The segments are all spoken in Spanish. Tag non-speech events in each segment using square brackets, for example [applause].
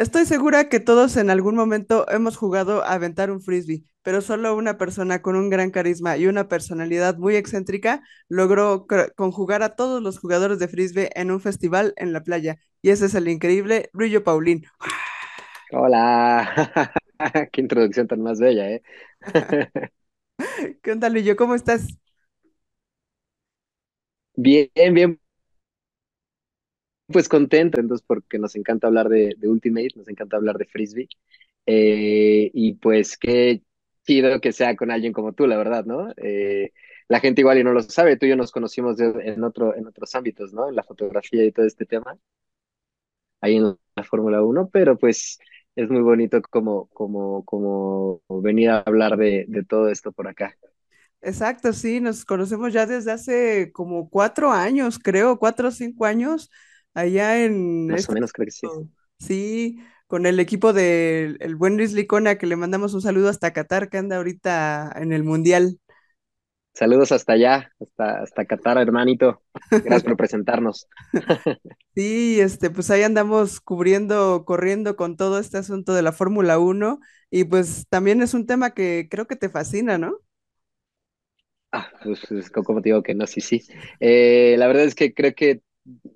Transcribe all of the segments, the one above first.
Estoy segura que todos en algún momento hemos jugado a aventar un frisbee, pero solo una persona con un gran carisma y una personalidad muy excéntrica logró conjugar a todos los jugadores de frisbee en un festival en la playa. Y ese es el increíble Brillo Paulín. Hola, [laughs] qué introducción tan más bella, ¿eh? [laughs] ¿Qué onda? ¿Cómo estás? Bien, bien, pues contento, entonces, porque nos encanta hablar de, de Ultimate, nos encanta hablar de Frisbee, eh, y pues qué chido que sea con alguien como tú, la verdad, ¿no? Eh, la gente igual y no lo sabe, tú y yo nos conocimos de- en otro, en otros ámbitos, ¿no? En la fotografía y todo este tema, ahí en la Fórmula Uno, pero pues es muy bonito como, como, como venir a hablar de, de todo esto por acá. Exacto, sí, nos conocemos ya desde hace como cuatro años, creo, cuatro o cinco años, allá en Más o este, menos creo que sí. sí, con el equipo del el buen Luis Licona, que le mandamos un saludo hasta Qatar, que anda ahorita en el Mundial. Saludos hasta allá, hasta, hasta Qatar, hermanito. Gracias por [laughs] presentarnos. [laughs] Sí, este, pues ahí andamos cubriendo, corriendo con todo este asunto de la Fórmula Uno y pues también es un tema que creo que te fascina, ¿no? Ah, pues, pues, co- como te digo que no, sí, sí. Eh, la verdad es que creo que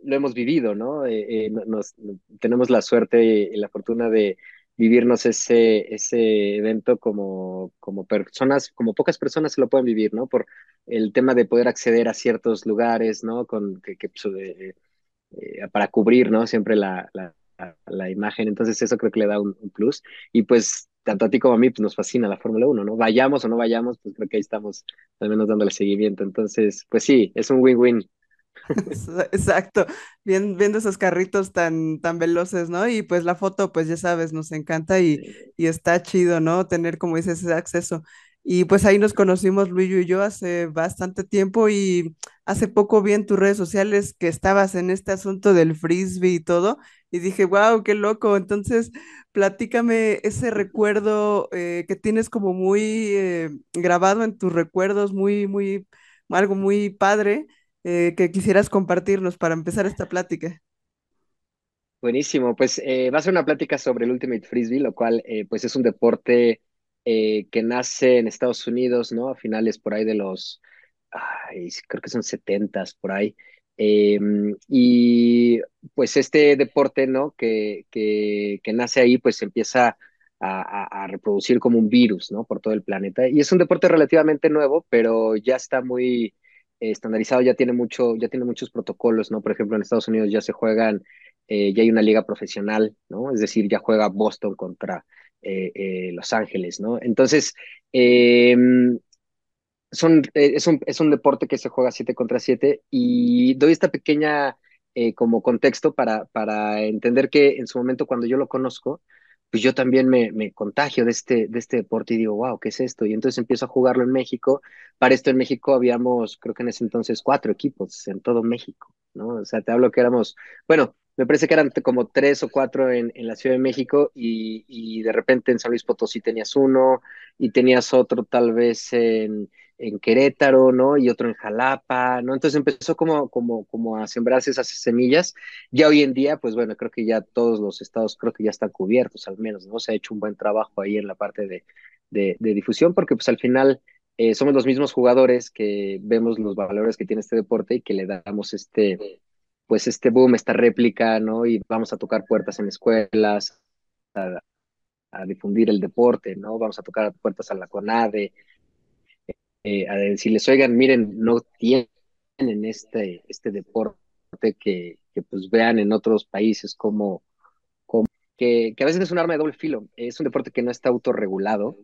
lo hemos vivido, ¿no? Eh, eh, no- nos, tenemos la suerte y la fortuna de vivirnos ese, ese evento como, como personas, como pocas personas se lo pueden vivir, ¿no? Por el tema de poder acceder a ciertos lugares, ¿no? Con, que, que, pues, eh, eh, para cubrir, ¿no? Siempre la, la, la, imagen. Entonces eso creo que le da un, un, plus. Y pues tanto a ti como a mí pues nos fascina la Fórmula Uno, ¿no? Vayamos o no vayamos, pues creo que ahí estamos al menos dándole seguimiento. Entonces, pues sí, es un win-win. [laughs] Exacto, Bien, viendo esos carritos tan, tan veloces, ¿no? Y pues la foto, pues ya sabes, nos encanta y, y está chido, ¿no? Tener, como dices, ese acceso. Y pues ahí nos conocimos Luis y yo hace bastante tiempo y hace poco vi en tus redes sociales que estabas en este asunto del frisbee y todo y dije, wow, qué loco. Entonces, platícame ese recuerdo eh, que tienes como muy eh, grabado en tus recuerdos, muy, muy, algo muy padre eh, que quisieras compartirnos para empezar esta plática. Buenísimo, pues eh, va a ser una plática sobre el Ultimate Frisbee, lo cual eh, pues es un deporte que nace en Estados Unidos, ¿no? A finales por ahí de los, ay, creo que son setentas por ahí. Eh, y pues este deporte, ¿no? Que, que, que nace ahí, pues empieza a, a, reproducir como un virus, ¿no? Por todo el planeta. Y es un deporte relativamente nuevo, pero ya está muy estandarizado, ya tiene mucho, ya tiene muchos protocolos, ¿no? Por ejemplo, en Estados Unidos ya se juegan eh, ya hay una liga profesional, ¿no? Es decir, ya juega Boston contra eh, eh, Los Ángeles, ¿no? Entonces, eh, son, es, un, es un deporte que se juega 7 contra 7 y doy esta pequeña eh, como contexto para, para entender que en su momento cuando yo lo conozco, pues yo también me, contagio de este, de este deporte y digo, wow, ¿qué es esto? Y entonces empiezo a jugarlo en México. Para esto en México habíamos, creo que en ese entonces, cuatro equipos en todo México, ¿no? O sea, te hablo que éramos, bueno, me parece que eran como tres o cuatro en, en la Ciudad de México y, y, de repente en San Luis Potosí tenías uno y tenías otro tal vez en, en Querétaro, ¿no? Y otro en Jalapa, ¿no? Entonces empezó como, como, como a sembrarse esas semillas. Ya hoy en día, pues bueno, creo que ya todos los estados creo que ya están cubiertos al menos, ¿no? Se ha hecho un buen trabajo ahí en la parte de, de, de difusión porque pues al final eh, somos los mismos jugadores que vemos los valores que tiene este deporte y que le damos este pues este boom, esta réplica, ¿no? Y vamos a tocar puertas en escuelas, a, difundir el deporte, ¿no? Vamos a tocar puertas a la CONADE, eh, a decirles, oigan, miren, no tienen este, este deporte que, que pues vean en otros países como, como que, que, a veces es un arma de doble filo, es un deporte que no está autorregulado.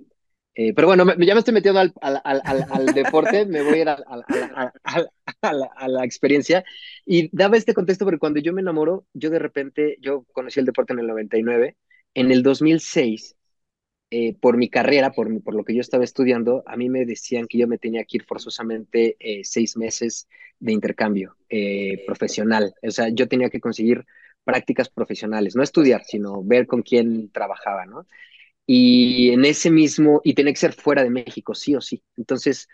Eh, pero bueno, me, ya me estoy metiendo al, al, al, al deporte, me voy a ir a, a, la, a, la, experiencia. Y daba este contexto porque cuando yo me enamoro, yo de repente, yo conocí el deporte en el 99, en el 2006 eh, por mi carrera, por, mi, por lo que yo estaba estudiando, a mí me decían que yo me tenía que ir forzosamente eh, seis meses de intercambio eh, profesional. O sea, yo tenía que conseguir prácticas profesionales, no estudiar, sino ver con quién trabajaba, ¿no? Y en ese mismo, y tenía que ser fuera de México, sí o sí. Entonces,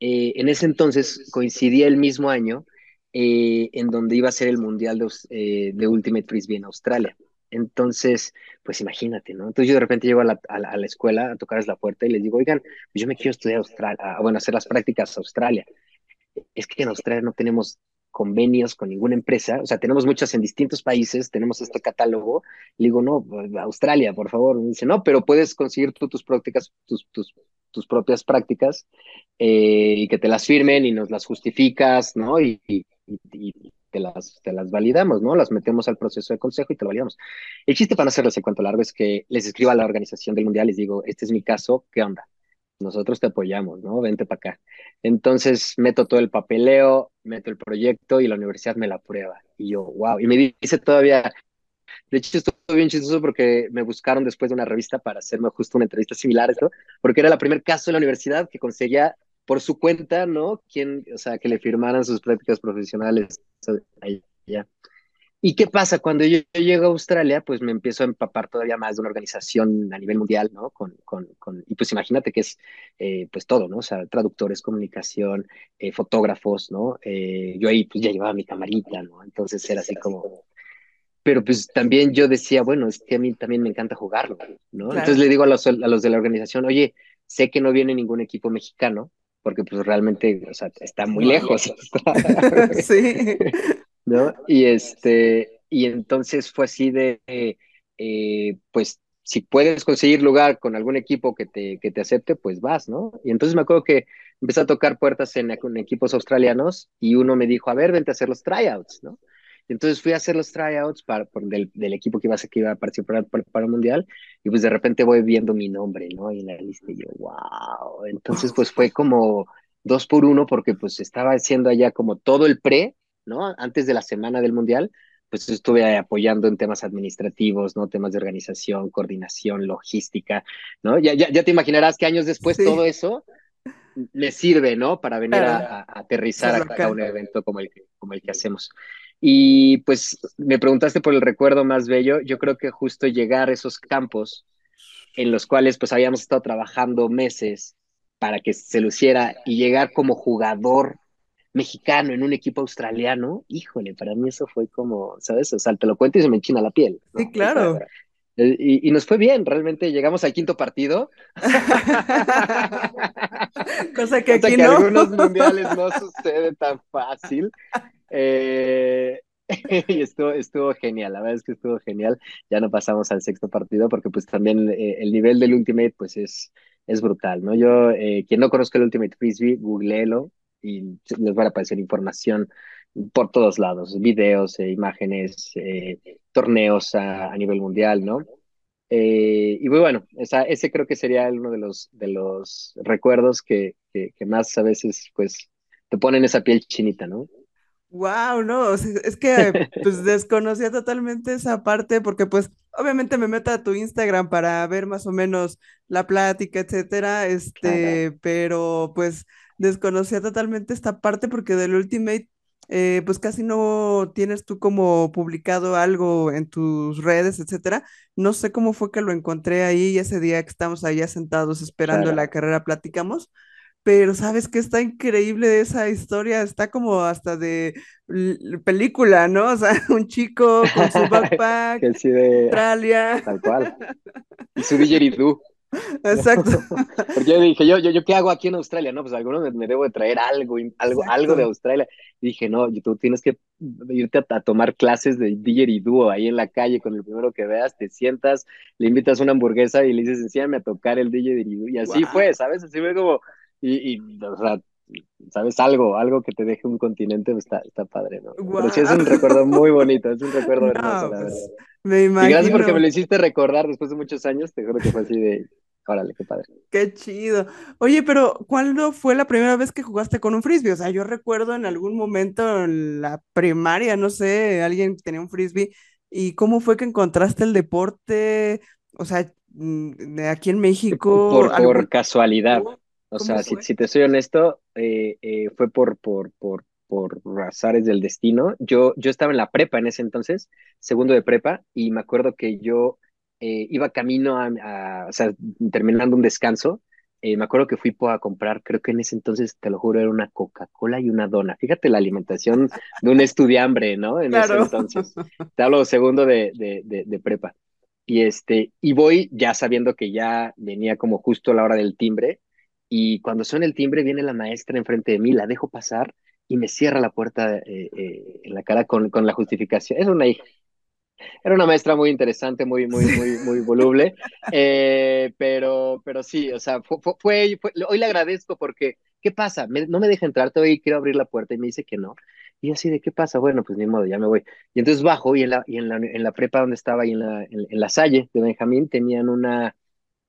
eh, en ese entonces coincidía el mismo año eh, en donde iba a ser el Mundial de, eh, de Ultimate Frisbee en Australia. Entonces, pues imagínate, ¿no? Entonces yo de repente llego a la, a la, escuela a tocarles la puerta y les digo, oigan, pues yo me quiero estudiar Australia, bueno, hacer las prácticas a Australia. Es que en Australia no tenemos convenios con ninguna empresa, o sea, tenemos muchas en distintos países, tenemos este catálogo, le digo, no, Australia, por favor, me dice, no, pero puedes conseguir tú tus prácticas, tus, propias prácticas eh, y que te las firmen y nos las justificas, ¿no? Y, te las validamos, ¿no? Las metemos al proceso de consejo y te lo validamos. El chiste para no hacerles el cuento largo es que les escribo a la organización del mundial, les digo, este es mi caso, ¿qué onda? Nosotros te apoyamos, ¿no? Vente para acá. Entonces meto todo el papeleo, meto el proyecto y la universidad me la aprueba. Y yo, wow. Y me dice todavía, de hecho, estuvo bien chistoso porque me buscaron después de una revista para hacerme justo una entrevista similar a esto, porque era el primer caso de la universidad que conseguía por su cuenta, ¿no? Quien, o sea, que le firmaran sus prácticas profesionales allá. ¿Y qué pasa? Cuando yo, llego a Australia, pues me empiezo a empapar todavía más de una organización a nivel mundial, ¿no? Con, con, con y pues imagínate que es, eh, pues todo, ¿no? O sea, traductores, comunicación, eh, fotógrafos, ¿no? Eh, yo ahí pues ya llevaba mi camarita, ¿no? Entonces era así como... Pero pues también yo decía, bueno, es que a mí también me encanta jugarlo, ¿no? Entonces le digo a los, a los de la organización, oye, sé que no viene ningún equipo mexicano, porque pues realmente, o sea, está muy lejos. [laughs] sí. [laughs] ¿No? Y este, y entonces fue así de, eh, pues, si puedes conseguir lugar con algún equipo que te, que te acepte, pues vas, ¿no? Y entonces me acuerdo que empecé a tocar puertas en, equipos australianos y uno me dijo, a ver, vente a hacer los tryouts, ¿no? Entonces fui a hacer los tryouts para, del, del, equipo que iba, a, que iba a participar para, para, el Mundial y pues de repente voy viendo mi nombre, ¿no? Y en la lista y yo, wow. Entonces pues fue como dos por uno porque pues estaba haciendo allá como todo el pre, ¿no? Antes de la semana del Mundial, pues estuve apoyando en temas administrativos, ¿no? Temas de organización, coordinación, logística, ¿no? Ya, ya, ya te imaginarás que años después todo eso le sirve, ¿no? Para venir a, a, aterrizar a un evento como el, como el que hacemos. Y pues me preguntaste por el recuerdo más bello. Yo creo que justo llegar a esos campos en los cuales pues habíamos estado trabajando meses para que se luciera y llegar como jugador mexicano en un equipo australiano, híjole, para mí eso fue como, ¿sabes? O sea, te lo cuento y se me enchina la piel. Sí, claro. Eh, y, y, nos fue bien, realmente llegamos al quinto partido. [laughs] Cosa que [laughs] aquí que no. algunos mundiales no sucede tan fácil. Eh, [laughs] y estuvo, estuvo genial, la verdad es que estuvo genial. Ya no pasamos al sexto partido porque pues también eh, el nivel del Ultimate pues es, es brutal, ¿no? Yo, eh, quien no conozca el Ultimate Frisbee, googleelo y les va a aparecer información por todos lados, videos, eh, imágenes, eh, torneos a, a, nivel mundial, ¿no? Eh, y muy bueno, esa, ese creo que sería uno de los, de los recuerdos que, que, que más a veces pues te ponen esa piel chinita, ¿no? Wow, no, es que [laughs] pues desconocía totalmente esa parte porque pues obviamente me meto a tu Instagram para ver más o menos la plática, etcétera, este, claro. pero pues desconocía totalmente esta parte porque del Ultimate eh, pues casi no tienes tú como publicado algo en tus redes, etcétera. No sé cómo fue que lo encontré ahí y ese día que estamos allá sentados esperando claro. la carrera platicamos pero sabes que está increíble esa historia, está como hasta de película, ¿no? O sea, [laughs] un chico con su [laughs] backpack, que sí de... Australia. Tal cual. [laughs] Y su didgeridoo. [laughs] Exacto. [laughs] Porque yo dije, yo, yo, yo, ¿qué hago aquí en Australia? No, pues alguno me, me debo de traer algo, algo, algo de Australia. Y dije, no, tú tienes que irte a, a tomar clases de didgeridoo ahí en la calle con el primero que veas, te sientas, le invitas una hamburguesa y le dices, enséñame a tocar el didgeridoo. Y así wow. fue, ¿sabes? Así fue como, y, y, o sea, ¿sabes? Algo, algo que te deje un continente está, está padre, ¿no? Wow. Pero sí es un recuerdo muy bonito, es un recuerdo [laughs] no, hermoso, la pues, verdad. Me imagino. Y gracias porque me lo hiciste recordar después de muchos años, te juro que fue así de, órale, qué padre. Qué chido. Oye, pero ¿cuándo fue la primera vez que jugaste con un frisbee? O sea, yo recuerdo en algún momento en la primaria, no sé, alguien tenía un frisbee. ¿Y cómo fue que encontraste el deporte? O sea, mm, aquí en México. Por, por casualidad. O sea, si, si, te soy honesto, eh, eh, fue por, por, por, por azares del destino. Yo, yo estaba en la prepa en ese entonces, segundo de prepa, y me acuerdo que yo eh, iba camino a, a, o sea, terminando un descanso, eh, me acuerdo que fui a comprar, creo que en ese entonces, te lo juro, era una Coca-Cola y una dona. Fíjate la alimentación de un estudiambre, ¿no? En ese entonces. Te hablo segundo de, de, de, prepa. Y, este, y voy ya sabiendo que ya venía como justo la hora del timbre. Y cuando suena el timbre, viene la maestra enfrente de mí, la dejo pasar y me cierra la puerta eh, eh, en la cara con, con la justificación. Es una hija era una maestra muy interesante, muy, muy, muy, muy voluble, eh, pero, pero sí, o sea, fue, fue, hoy le agradezco porque, ¿qué pasa? no me deja entrar, todavía quiero abrir la puerta y me dice que no. Y así de, ¿qué pasa? Bueno, pues ni modo, ya me voy. Y entonces bajo y en la, y en la, en la prepa donde estaba y en la, en, la Salle de Benjamín tenían una,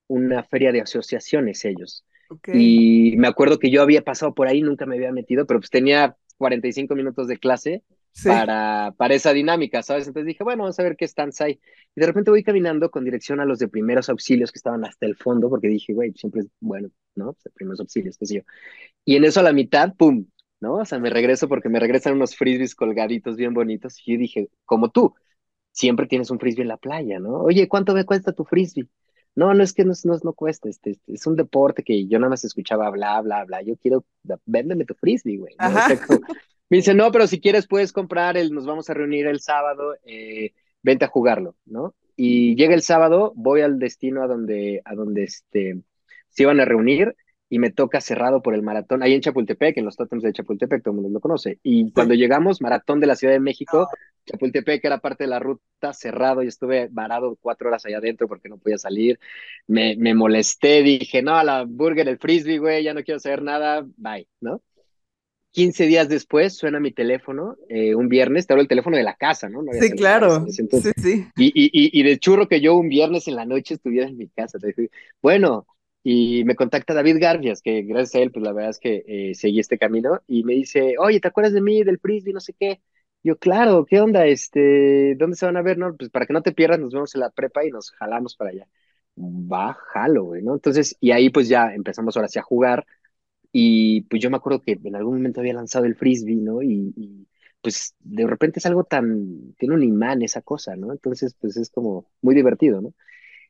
una feria de asociaciones ellos. Y me acuerdo que yo había pasado por ahí, nunca me había metido, pero pues tenía 45 minutos de clase para, para esa dinámica, ¿sabes? Entonces dije, bueno, vamos a ver qué stands hay. Y de repente voy caminando con dirección a los de primeros auxilios que estaban hasta el fondo, porque dije, güey, siempre es bueno, ¿no? Pues, primeros auxilios, qué sé yo. Y en eso a la mitad, ¡pum! ¿No? O sea, me regreso porque me regresan unos frisbees colgaditos bien bonitos. Y yo dije, como tú, siempre tienes un frisbee en la playa, ¿no? Oye, ¿cuánto me cuesta tu frisbee? No, no es que no, no, no cuesta, este, este, es un deporte que yo nada más escuchaba bla, bla, bla. Yo quiero, véndeme tu frisbee, güey. ¿no? [laughs] Me dice, no, pero si quieres puedes comprar, el, nos vamos a reunir el sábado, eh, vente a jugarlo, ¿no? Y llega el sábado, voy al destino a donde, a donde este, se iban a reunir y me toca cerrado por el maratón, ahí en Chapultepec, en los tótems de Chapultepec, todo el mundo lo conoce. Y cuando llegamos, maratón de la Ciudad de México, Chapultepec era parte de la ruta, cerrado, y estuve varado cuatro horas allá adentro porque no podía salir. Me, me molesté, dije, no, a la burger, el frisbee, güey, ya no quiero saber nada, bye, ¿no? 15 días después suena mi teléfono, eh, un viernes, te hablo el teléfono de la casa, ¿no? sí, claro. Sí, sí. Y, y, y, de churro que yo un viernes en la noche estuviera en mi casa. Bueno, y me contacta David Garfias, que gracias a él, pues la verdad es que eh, seguí este camino, y me dice, oye, ¿te acuerdas de mí, del frisbee, no sé qué? Yo, claro, ¿qué onda? Este, ¿dónde se van a ver? No, pues para que no te pierdas, nos vemos en la prepa y nos jalamos para allá. Va, jalo, güey, ¿no? Entonces, y ahí pues ya empezamos ahora sí a jugar y pues yo me acuerdo que en algún momento había lanzado el frisbee, ¿no? Y, pues de repente es algo tan, tiene un imán esa cosa, ¿no? Entonces pues es como muy divertido, ¿no?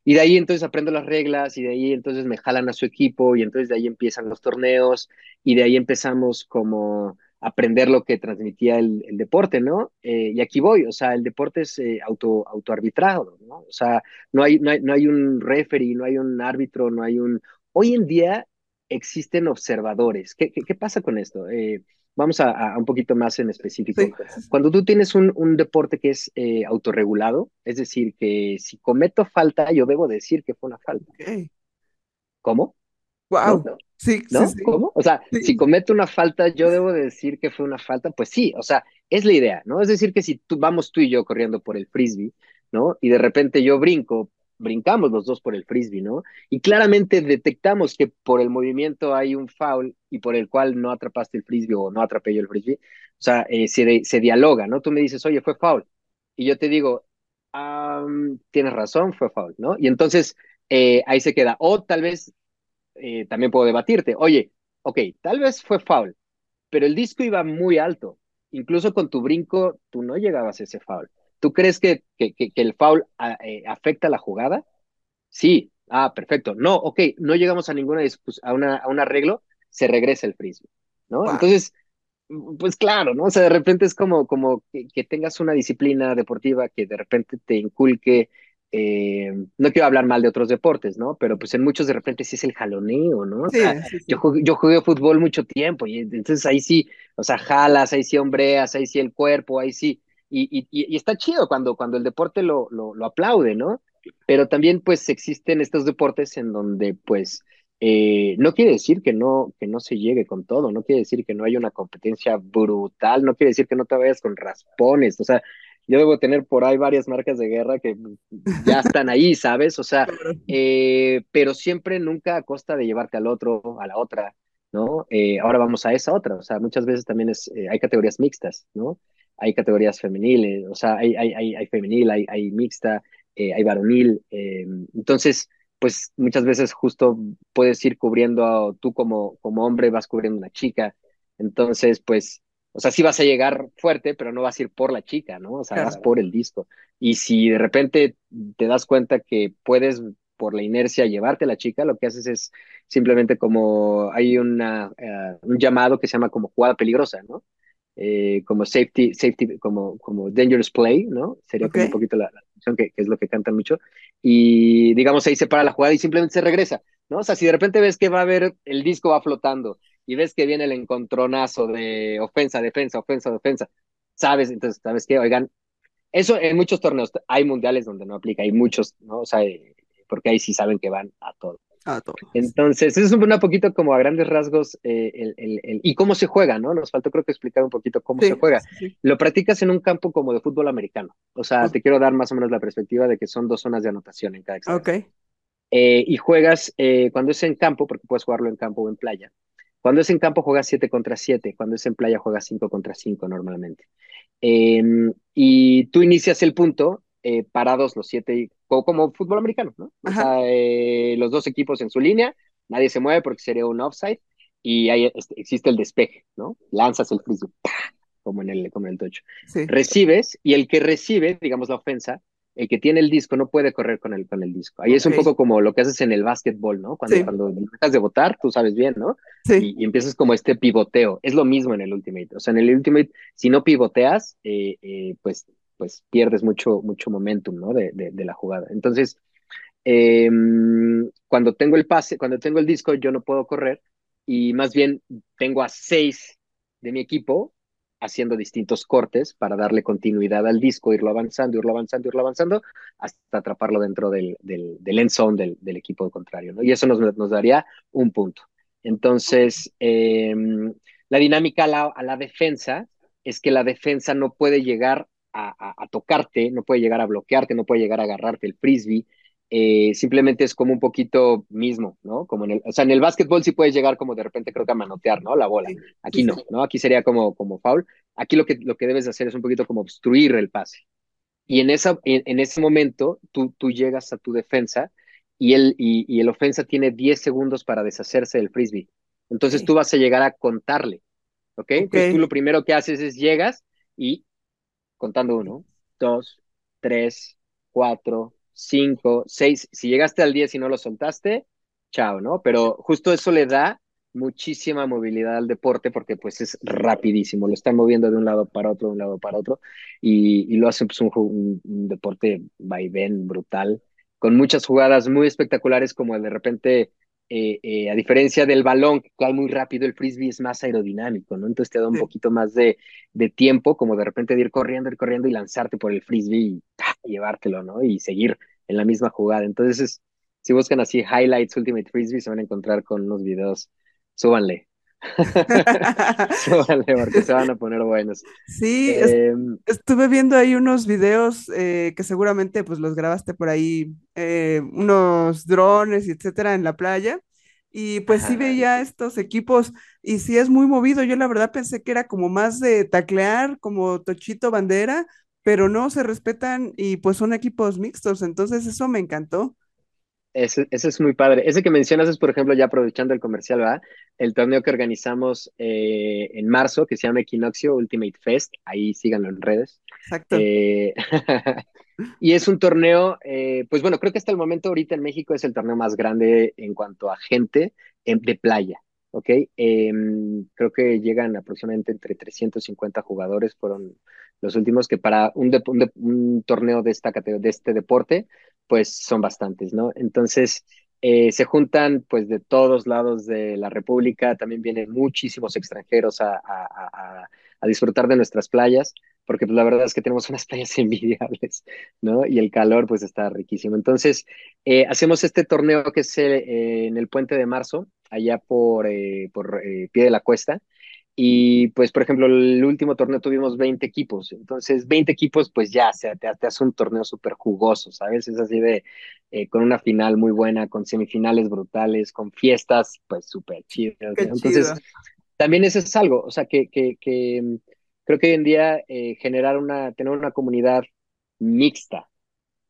Y de ahí entonces aprendo las reglas y de ahí entonces me jalan a su equipo y entonces de ahí empiezan los torneos y de ahí empezamos como aprender lo que transmitía el, deporte, ¿no? Eh, y aquí voy, o sea, el deporte es eh, auto, autoarbitrado, ¿no? O sea, no hay, no, hay, no hay un referee, no hay un árbitro, no hay un... Hoy en día existen observadores. ¿Qué, qué, pasa con esto? Eh, vamos a, un poquito más en específico. Cuando tú tienes un, un deporte que es eh, autorregulado, es decir, que si cometo falta, yo debo decir que fue una falta. ¿Cómo? Wow. Sí, ¿No? ¿Cómo? O sea, si cometo una falta, yo debo decir que fue una falta. Pues sí, o sea, es la idea, ¿no? Es decir, que si tú, vamos tú y yo corriendo por el frisbee, ¿no? Y de repente yo brinco brincamos los dos por el frisbee, ¿no? Y claramente detectamos que por el movimiento hay un foul y por el cual no atrapaste el frisbee o no atrapé yo el frisbee. O sea, eh, se, se, dialoga, ¿no? Tú me dices, oye, fue foul. Y yo te digo, tienes razón, fue foul, ¿no? Y entonces eh, ahí se queda. O tal vez eh, también puedo debatirte, oye, ok, tal vez fue foul, pero el disco iba muy alto. Incluso con tu brinco, tú no llegabas a ese foul. ¿Tú crees que, que, que, el foul ah, eh, afecta la jugada? Sí. Ah, perfecto. No, ok, no llegamos a ninguna a, una, a un arreglo, se regresa el frisbee, ¿no? Entonces, pues claro, ¿no? O sea, de repente es como, como que, tengas una disciplina deportiva que de repente te inculque, eh, no quiero hablar mal de otros deportes, ¿no? Pero pues en muchos de repente sí es el jaloneo, ¿no? O sea, Yo, jugué, yo jugué fútbol mucho tiempo y entonces ahí sí, o sea, jalas, ahí sí hombreas, ahí sí el cuerpo, ahí sí y, está chido cuando, cuando el deporte lo, lo, aplaude, ¿no? Pero también pues existen estos deportes en donde pues eh, no quiere decir que no, que no se llegue con todo, no quiere decir que no haya una competencia brutal, no quiere decir que no te vayas con raspones, o sea, yo debo tener por ahí varias marcas de guerra que ya están ahí, ¿sabes? O sea, [laughs] eh, pero siempre nunca a costa de llevarte al otro, a la otra, ¿no? Eh, ahora vamos a esa otra, o sea, muchas veces también es, hay categorías mixtas, ¿no? Hay categorías femeniles, o sea, hay, hay, hay, hay femenil, hay, hay mixta, eh, hay varonil. Eh, entonces, pues muchas veces justo puedes ir cubriendo, tú como, como hombre vas cubriendo una chica. Entonces, pues, o sea, sí vas a llegar fuerte, pero no vas a ir por la chica, ¿no? O sea, vas por el disco. Y si de repente te das cuenta que puedes por la inercia llevarte a la chica, lo que haces es simplemente como hay una, eh, un llamado que se llama como jugada peligrosa, ¿no? Eh, como safety, safety, como, como dangerous play, ¿no? Sería como un poquito la, función que, que, es lo que cantan mucho. Y digamos ahí se para la jugada y simplemente se regresa, ¿no? O sea, si de repente ves que va a haber, el disco va flotando y ves que viene el encontronazo de ofensa, defensa, ofensa, defensa, sabes, entonces, ¿sabes qué? Oigan, eso en muchos torneos, hay mundiales donde no aplica, hay muchos, ¿no? O sea, eh, porque ahí sí saben que van a todo. A todo. Entonces, eso es un poquito como a grandes rasgos eh, el, el, el, y cómo se juega, ¿no? Nos faltó creo que explicar un poquito cómo se juega. Sí. Lo practicas en un campo como de fútbol americano. O sea, te quiero dar más o menos la perspectiva de que son dos zonas de anotación en cada extremo. Ok. Eh, y juegas eh, cuando es en campo, porque puedes jugarlo en campo o en playa. Cuando es en campo juegas 7 contra 7, cuando es en playa juegas 5 contra 5 normalmente. Eh, y tú inicias el punto eh, parados los siete, como, como, fútbol americano, ¿no? O sea, eh, los dos equipos en su línea, nadie se mueve porque sería un offside, y ahí este, existe el despeje, ¿no? Lanzas el frisbee, como en el, como en el tocho. Sí. Recibes, y el que recibe, digamos la ofensa, el que tiene el disco no puede correr con el, con el disco. Ahí okay. es un poco como lo que haces en el básquetbol, ¿no? Cuando, sí. cuando dejas de votar, tú sabes bien, ¿no? Sí. Y, y, empiezas como este pivoteo. Es lo mismo en el Ultimate. O sea, en el Ultimate, si no pivoteas, eh, eh, pues, pues pierdes mucho, mucho momentum. De, de, la jugada. Entonces, eh, cuando tengo el pase, cuando tengo el disco, yo no puedo correr y más bien tengo a seis de mi equipo haciendo distintos cortes para darle continuidad al disco, irlo avanzando, irlo avanzando, irlo avanzando, hasta atraparlo dentro del, del, del end zone del, equipo contrario. Y eso nos, nos daría un punto. Entonces, eh, la dinámica a la, a la, defensa es que la defensa no puede llegar a, tocarte, no puede llegar a bloquearte, no puede llegar a agarrarte el frisbee, eh, simplemente es como un poquito mismo, ¿no? Como en el, o sea, en el básquetbol sí puedes llegar como de repente creo que a manotear, ¿no? La bola. Aquí no, ¿no? Aquí sería como, como foul. Aquí lo que, lo que debes hacer es un poquito como obstruir el pase. Y en, esa, en, en ese momento tú, tú llegas a tu defensa y el, y, y el ofensa tiene 10 segundos para deshacerse del frisbee. Entonces sí. tú vas a llegar a contarle, ¿ok? okay. Entonces tú lo primero que haces es llegas y contando uno, dos, tres, cuatro, 5, 6, si llegaste al 10 y no lo soltaste, chao, ¿no? Pero justo eso le da muchísima movilidad al deporte porque pues es rapidísimo, lo están moviendo de un lado para otro, de un lado para otro. Y, y lo hace pues, un, un, un deporte vaivén brutal, con muchas jugadas muy espectaculares como de repente eh, eh, a diferencia del balón, que cae muy rápido, el frisbee es más aerodinámico, ¿no? Entonces te da un sí. poquito más de, de, tiempo, como de repente de ir corriendo, ir corriendo y lanzarte por el frisbee y, ¡ah! y llevártelo, ¿no? Y seguir en la misma jugada. Entonces, es, si buscan así highlights Ultimate Frisbee, se van a encontrar con unos videos. Súbanle. [laughs] [laughs] Porque se van a poner buenos. Sí, eh, estuve viendo ahí unos videos eh, que seguramente pues los grabaste por ahí, eh, unos drones, etcétera, en la playa. Y pues Ajá. sí veía estos equipos y sí es muy movido. Yo la verdad pensé que era como más de taclear, como Tochito Bandera, pero no se respetan y pues son equipos mixtos. Entonces eso me encantó. Ese, ese, es muy padre. Ese que mencionas es, por ejemplo, ya aprovechando el comercial, ¿verdad? El torneo que organizamos eh, en marzo, que se llama Equinoccio Ultimate Fest. Ahí síganlo en redes. Exacto. Eh, [laughs] y es un torneo, eh, pues bueno, creo que hasta el momento ahorita en México es el torneo más grande en cuanto a gente de playa. ¿ok? Eh, creo que llegan aproximadamente entre 350 jugadores, fueron los últimos, que para un torneo de, esta, de este deporte, pues son bastantes, ¿no? Entonces, eh, se juntan pues de todos lados de la República, también vienen muchísimos extranjeros a, a, disfrutar de nuestras playas, porque pues, la verdad es que tenemos [laughs] unas playas envidiables, ¿no? Y el calor pues está riquísimo. Entonces, eh, hacemos este torneo que es eh, en el puente de marzo, allá por, eh, por eh, pie de la cuesta. Y pues, por ejemplo, el último torneo tuvimos 20 equipos. Entonces, 20 equipos, pues ya, o sea, te, te hace un torneo súper jugoso, ¿sabes? Es así de, eh, con una final muy buena, con semifinales brutales, con fiestas, pues súper chidas. Entonces, chido. también eso es algo, o sea, que, que, que creo que hoy en día eh, generar una, tener una comunidad mixta,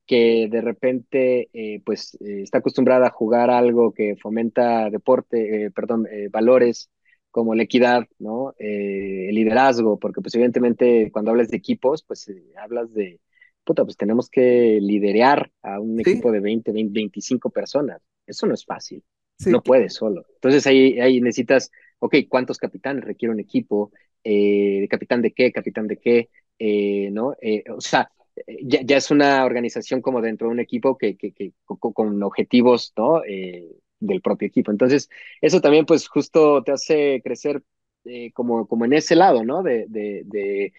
que de repente eh, pues eh, está acostumbrada a jugar algo que fomenta deporte, eh, perdón, eh, valores como la equidad, ¿no? el liderazgo, porque pues evidentemente cuando hablas de equipos, pues hablas de, puta, pues tenemos que liderear a un Sí, equipo de 20, 20, 25 personas. Eso no es fácil, sí, no puedes solo. Entonces ahí, ahí necesitas, ok, ¿cuántos capitanes requiere un equipo? Eh, ¿Capitán de qué? ¿Capitán de qué? Eh, ¿no? Eh, o sea, eh, ya, ya, es una organización como dentro de un equipo que, que, que con, con, objetivos, ¿no? Del propio equipo. Entonces, eso también pues justo te hace crecer eh, como, como en ese lado, ¿no? De, de, de,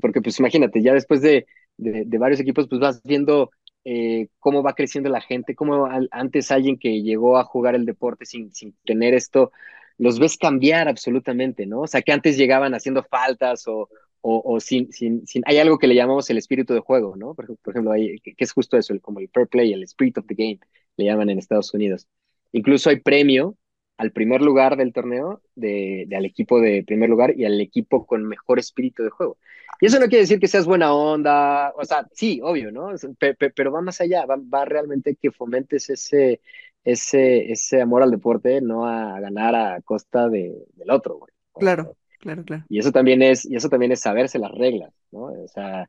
porque pues imagínate, ya después de, de, varios equipos, pues vas viendo eh, cómo va creciendo la gente, cómo antes alguien que llegó a jugar el deporte sin, sin tener esto, los ves cambiar absolutamente, ¿no? O sea, que antes llegaban haciendo faltas o, o, sin, sin, sin, hay algo que le llamamos el espíritu de juego, ¿no? Por, ejemplo, hay, que, es justo eso, como el fair play, el spirit of the game, le llaman en Estados Unidos. Incluso hay premio al primer lugar del torneo, de, de, al equipo de primer lugar y al equipo con mejor espíritu de juego. Y eso no quiere decir que seas buena onda, o sea, sí, obvio, ¿no? Pero, pero va más allá, va, va, realmente que fomentes ese, ese, ese amor al deporte, no a ganar a costa de, del otro, güey. claro, claro, claro. Y eso también es, y eso también es saberse las reglas, ¿no? O sea,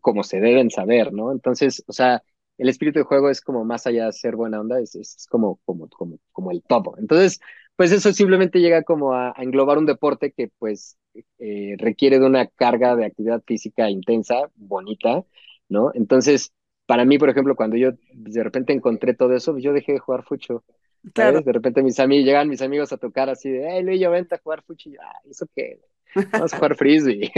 como se deben saber, ¿no? Entonces, o sea, el espíritu de juego es como más allá de ser buena onda, es, es como, como, como, como el topo. Entonces, pues eso simplemente llega como a, a englobar un deporte que pues eh, requiere de una carga de actividad física intensa, bonita, ¿no? Entonces, para mí, por ejemplo, cuando yo de repente encontré todo eso, yo dejé de jugar fucho, Claro. ¿sabes? De repente mis amigos, llegan mis amigos a tocar así de, hey, Luis, yo vente a jugar fucho, y yo, ah, ¿eso qué? Vamos a jugar frisbee.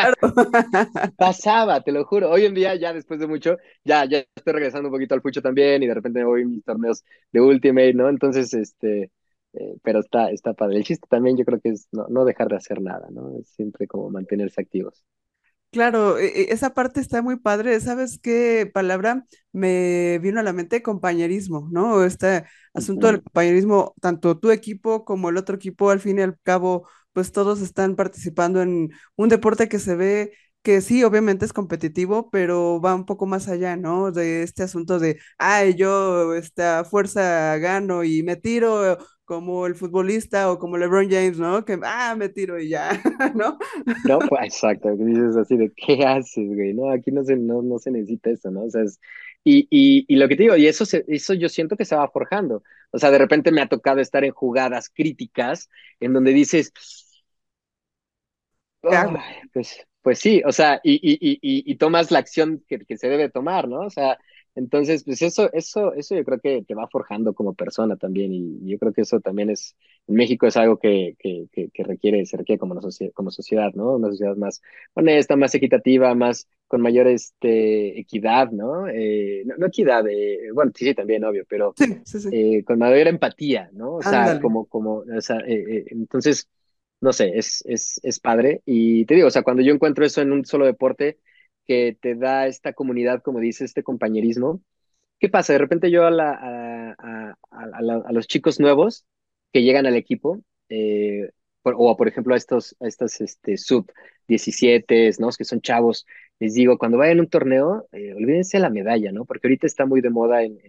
Claro. [laughs] Pasaba, te lo juro. Hoy en día, ya después de mucho, ya, ya estoy regresando un poquito al fucho también y de repente me voy a mis torneos de Ultimate, ¿no? Entonces, este, eh, pero está, está padre. El chiste también yo creo que es no, no dejar de hacer nada, ¿no? Es siempre como mantenerse activos. Claro, e- e- esa parte está muy padre. ¿Sabes qué palabra me vino a la mente? Compañerismo, ¿no? Este asunto del compañerismo, tanto tu equipo como el otro equipo, al fin y al cabo, pues todos están participando en un deporte que se ve que sí, obviamente es competitivo, pero va un poco más allá, ¿no? De este asunto de, ay, yo esta fuerza gano y me tiro como el futbolista o como LeBron James, ¿no? Que, ah, me tiro y ya, [laughs] ¿no? No, pues exacto, dices así de, ¿qué haces, güey? No, aquí no se, no, no se necesita eso, ¿no? O sea, y, y, y lo que te digo, y eso, se, eso yo siento que se va forjando. O sea, de repente me ha tocado estar en jugadas críticas en donde dices, Pues, pues sí, o sea, y, y, y, y tomas la acción que, que, se debe tomar, ¿no? O sea, entonces, pues eso, eso, eso yo creo que te va forjando como persona también, y yo creo que eso también es, en México es algo que, que, que, requiere, se requiere como, una como sociedad, ¿no? Una sociedad más honesta, más equitativa, más con mayor este, equidad, ¿no? Eh, no, no, equidad, eh, bueno, sí, sí, también, obvio, pero Sí, sí, sí. eh, con mayor empatía, ¿no? O sea, Ándale. como, como, o sea, eh, eh, entonces no sé, es, es, es padre. Y te digo, o sea, cuando yo encuentro eso en un solo deporte que te da esta comunidad, como dice, este compañerismo, ¿qué pasa? De repente yo a, la, a, a, los chicos nuevos que llegan al equipo, eh, por, o por ejemplo a estos, a estos este, sub 17, ¿no? Que son chavos, les digo, cuando vayan a un torneo, eh, olvídense la medalla, ¿no? Porque ahorita está muy de moda en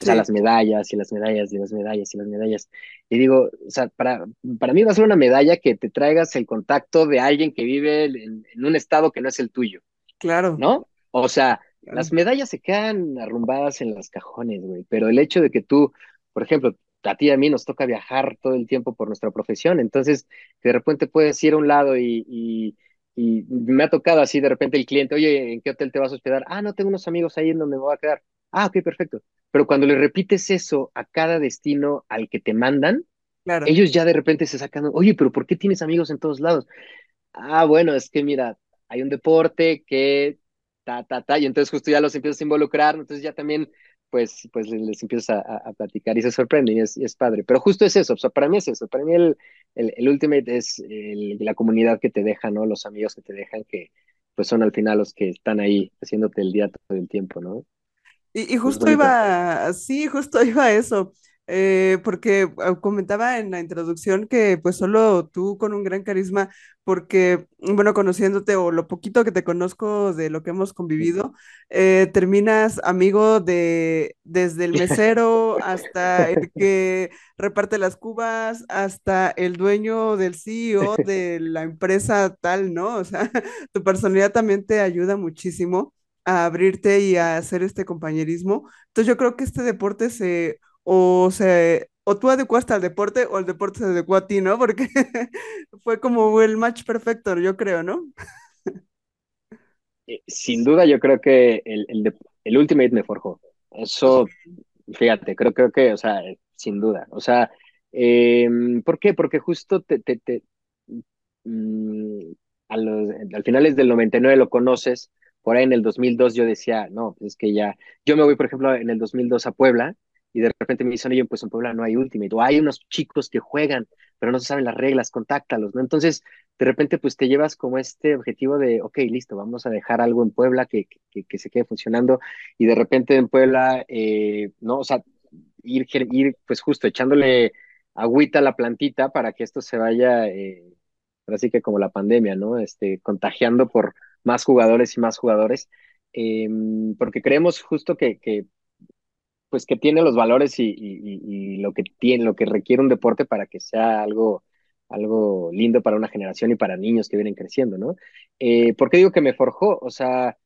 o sea, Sí, las medallas y las medallas y las medallas y las medallas. Y digo, o sea, para, para mí va a ser una medalla que te traigas el contacto de alguien que vive en, en un estado que no es el tuyo, claro, ¿no? O sea, las medallas se quedan arrumbadas en los cajones, güey, pero el hecho de que tú, por ejemplo, a ti y a mí nos toca viajar todo el tiempo por nuestra profesión, entonces de repente puedes ir a un lado y, y, y me ha tocado así de repente el cliente, oye, ¿en qué hotel te vas a hospedar? Ah, no, tengo unos amigos ahí en donde me voy a quedar. Ah, ok, perfecto. Pero cuando le repites eso a cada destino al que te mandan, Claro, ellos ya de repente se sacan, oye, pero ¿por qué tienes amigos en todos lados? Ah, bueno, es que mira, hay un deporte que ta, ta, ta, y entonces justo ya los empiezas a involucrar, entonces ya también, pues, pues les, les empiezas a, a, a, platicar y se sorprenden y es, y es, padre. Pero justo es eso, o sea, para mí es eso, para mí el, el, el Ultimate es el, la comunidad que te deja, ¿no? Los amigos que te dejan, que pues son al final los que están ahí haciéndote el día todo el tiempo, ¿no? Y, justo iba, sí, justo [laughs] iba a eso, eh, porque eh, comentaba en la introducción que pues solo tú con un gran carisma, porque, bueno, conociéndote o lo poquito que te conozco de lo que hemos convivido, eh, terminas amigo de desde el [laughs] mesero hasta el que reparte las cubas, hasta el dueño del CEO [laughs] de la empresa tal, ¿no? O sea, tu personalidad también te ayuda muchísimo a abrirte y a hacer este compañerismo. Entonces yo creo que este deporte se, o se, o tú adecuaste al deporte o el deporte se adecuó a ti, ¿no? Porque [laughs] fue como el match perfecto, yo creo, ¿no? Eh, sin duda, yo creo que el, el, el Ultimate me forjó. Eso, fíjate, creo, creo que, o sea, eh, sin duda. O sea, eh, ¿por qué? Porque justo te, te, te, mm, a los, al finales del 99 lo conoces, por ahí en el 2002 yo decía, no, pues es que ya, yo me voy, por ejemplo, en el 2002 a Puebla y de repente me dicen, oye, pues en Puebla no hay Ultimate, o hay unos chicos que juegan, pero no se saben las reglas, contáctalos, ¿no? Entonces, de repente, pues te llevas como este objetivo de, ok, listo, vamos a dejar algo en Puebla que, que, que se quede funcionando y de repente en Puebla, eh, ¿no? O sea, ir, ir pues justo echándole agüita a la plantita para que esto se vaya... Eh, así que como la pandemia, ¿no? Este, contagiando por más jugadores y más jugadores, eh, porque creemos justo que, que, pues que tiene los valores y, y, lo que tiene, lo que requiere un deporte para que sea algo, algo lindo para una generación y para niños que vienen creciendo, ¿no? Eh, ¿Por qué digo que me forjó? O sea,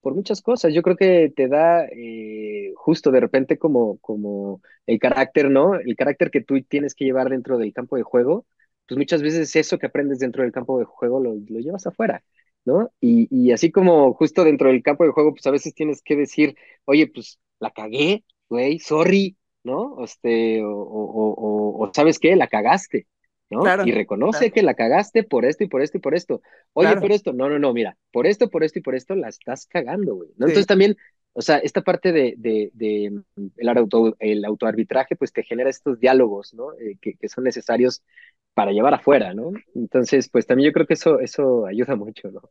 por muchas cosas. Yo creo que te da eh, justo de repente como, como el carácter, ¿no? El carácter que tú tienes que llevar dentro del campo de juego pues muchas veces eso que aprendes dentro del campo de juego lo, lo llevas afuera, ¿no? Y, y, así como justo dentro del campo de juego, pues a veces tienes que decir, oye, pues la cagué, güey, sorry, ¿no? Este, o, o, o, o, ¿sabes qué? La cagaste, ¿no? Claro, Y reconoce claro, que la cagaste por esto y por esto y por esto. Oye, claro, pero esto, no, no, no, mira, por esto, por esto y por esto la estás cagando, güey, ¿no? sí, Entonces también o sea, esta parte de, de, de el, auto, el, autoarbitraje, pues te genera estos diálogos, ¿no? Eh, que, que, son necesarios para llevar afuera, ¿no? Entonces, pues también yo creo que eso, eso ayuda mucho, ¿no?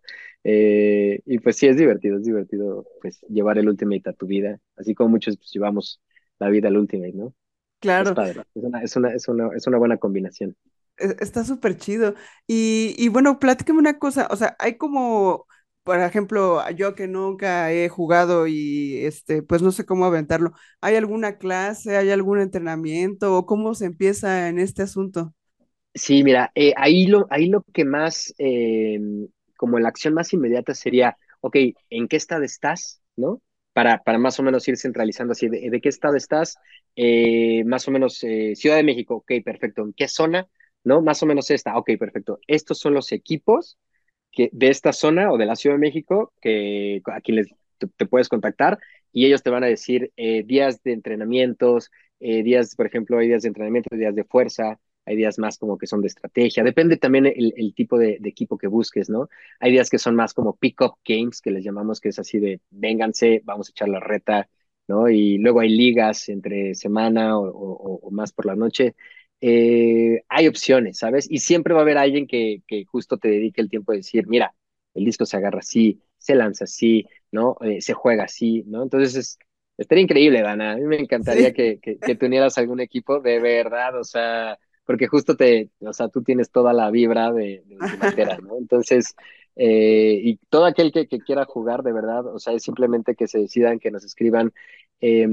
Eh, y pues sí, es divertido, es divertido, pues, llevar el Ultimate a tu vida, así como muchos pues, llevamos la vida al Ultimate, ¿no? Es claro. padre, es una, es una, es una, es una buena combinación. e- Está súper chido. Y, y bueno, platícame una cosa, o sea, hay como, por ejemplo, yo que nunca he jugado y este, pues no sé cómo aventarlo. ¿Hay alguna clase, hay algún entrenamiento o cómo se empieza en este asunto? Sí, mira, eh, ahí, lo, ahí lo que más, eh, como la acción más inmediata sería, ok, ¿en qué estado estás? ¿No? Para, para más o menos ir centralizando así, ¿de, qué estado estás? Eh, más o menos eh, Ciudad de México, ok, perfecto. ¿En qué zona? ¿No? Más o menos esta, ok, perfecto. Estos son los equipos que, de esta zona o de la Ciudad de México que a quienes te, te puedes contactar y ellos te van a decir días de entrenamientos, días, por ejemplo, hay días de entrenamiento, días de fuerza, hay días más como que son de estrategia, depende también el, el tipo de, de, equipo que busques, ¿no? Hay días que son más como pick-up games, que les llamamos, que es así de, vénganse, vamos a echar la reta, ¿no? Y luego hay ligas entre semana o, o, o más por la noche. Eh, hay opciones, ¿sabes? Y siempre va a haber alguien que, que, justo te dedique el tiempo de decir, mira, el disco se agarra así, se lanza así, ¿no? Eh, se juega así, ¿no? Entonces es, estaría increíble, Dana. A mí me encantaría Sí, que, que, que te unieras a algún equipo, de verdad, o sea, porque justo te, o sea, tú tienes toda la vibra de, de ¿no? Entonces, eh, y todo aquel que, quiera jugar, de verdad, o sea, es simplemente que se decidan, que nos escriban. Eh,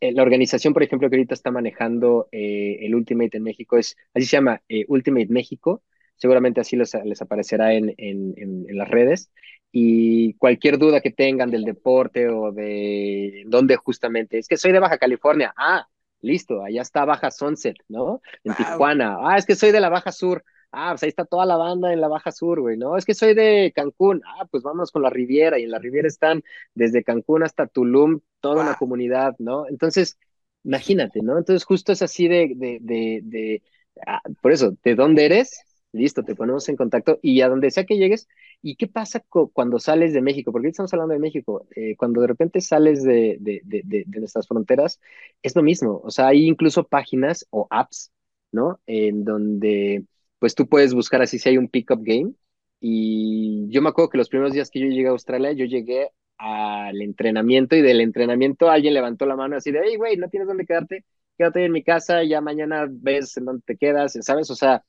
eh, la organización, por ejemplo, que ahorita está manejando eh, el Ultimate en México es, así se llama, Ultimate México. Seguramente así les, aparecerá en, en, las redes. Y cualquier duda que tengan del deporte o de dónde justamente, es que soy de Baja California. Ah, listo, allá está Baja Sunset, ¿no? En wow, Tijuana. Ah, es que soy de la Baja Sur. Ah, pues ahí está toda la banda en la Baja Sur, güey, ¿no? Es que soy de Cancún. Ah, pues vámonos con la Riviera. Y en la Riviera están desde Cancún hasta Tulum, toda una wow. comunidad, ¿no? Entonces, imagínate, ¿no? Entonces, justo es así de, de, de, de ah, por eso, ¿de dónde eres? Listo, te ponemos en contacto y a donde sea que llegues. ¿Y qué pasa cuando sales de México? Porque estamos hablando de México. Eh, cuando de repente sales de, de, de, de, nuestras fronteras, es lo mismo. O sea, hay incluso páginas o apps, ¿no? En donde, pues tú puedes buscar así si hay un pickup game. Y yo me acuerdo que los primeros días que yo llegué a Australia, yo llegué al entrenamiento y del entrenamiento alguien levantó la mano así de, hey, güey, no tienes dónde quedarte, quédate en mi casa, ya mañana ves en dónde te quedas, ¿sabes? O sea,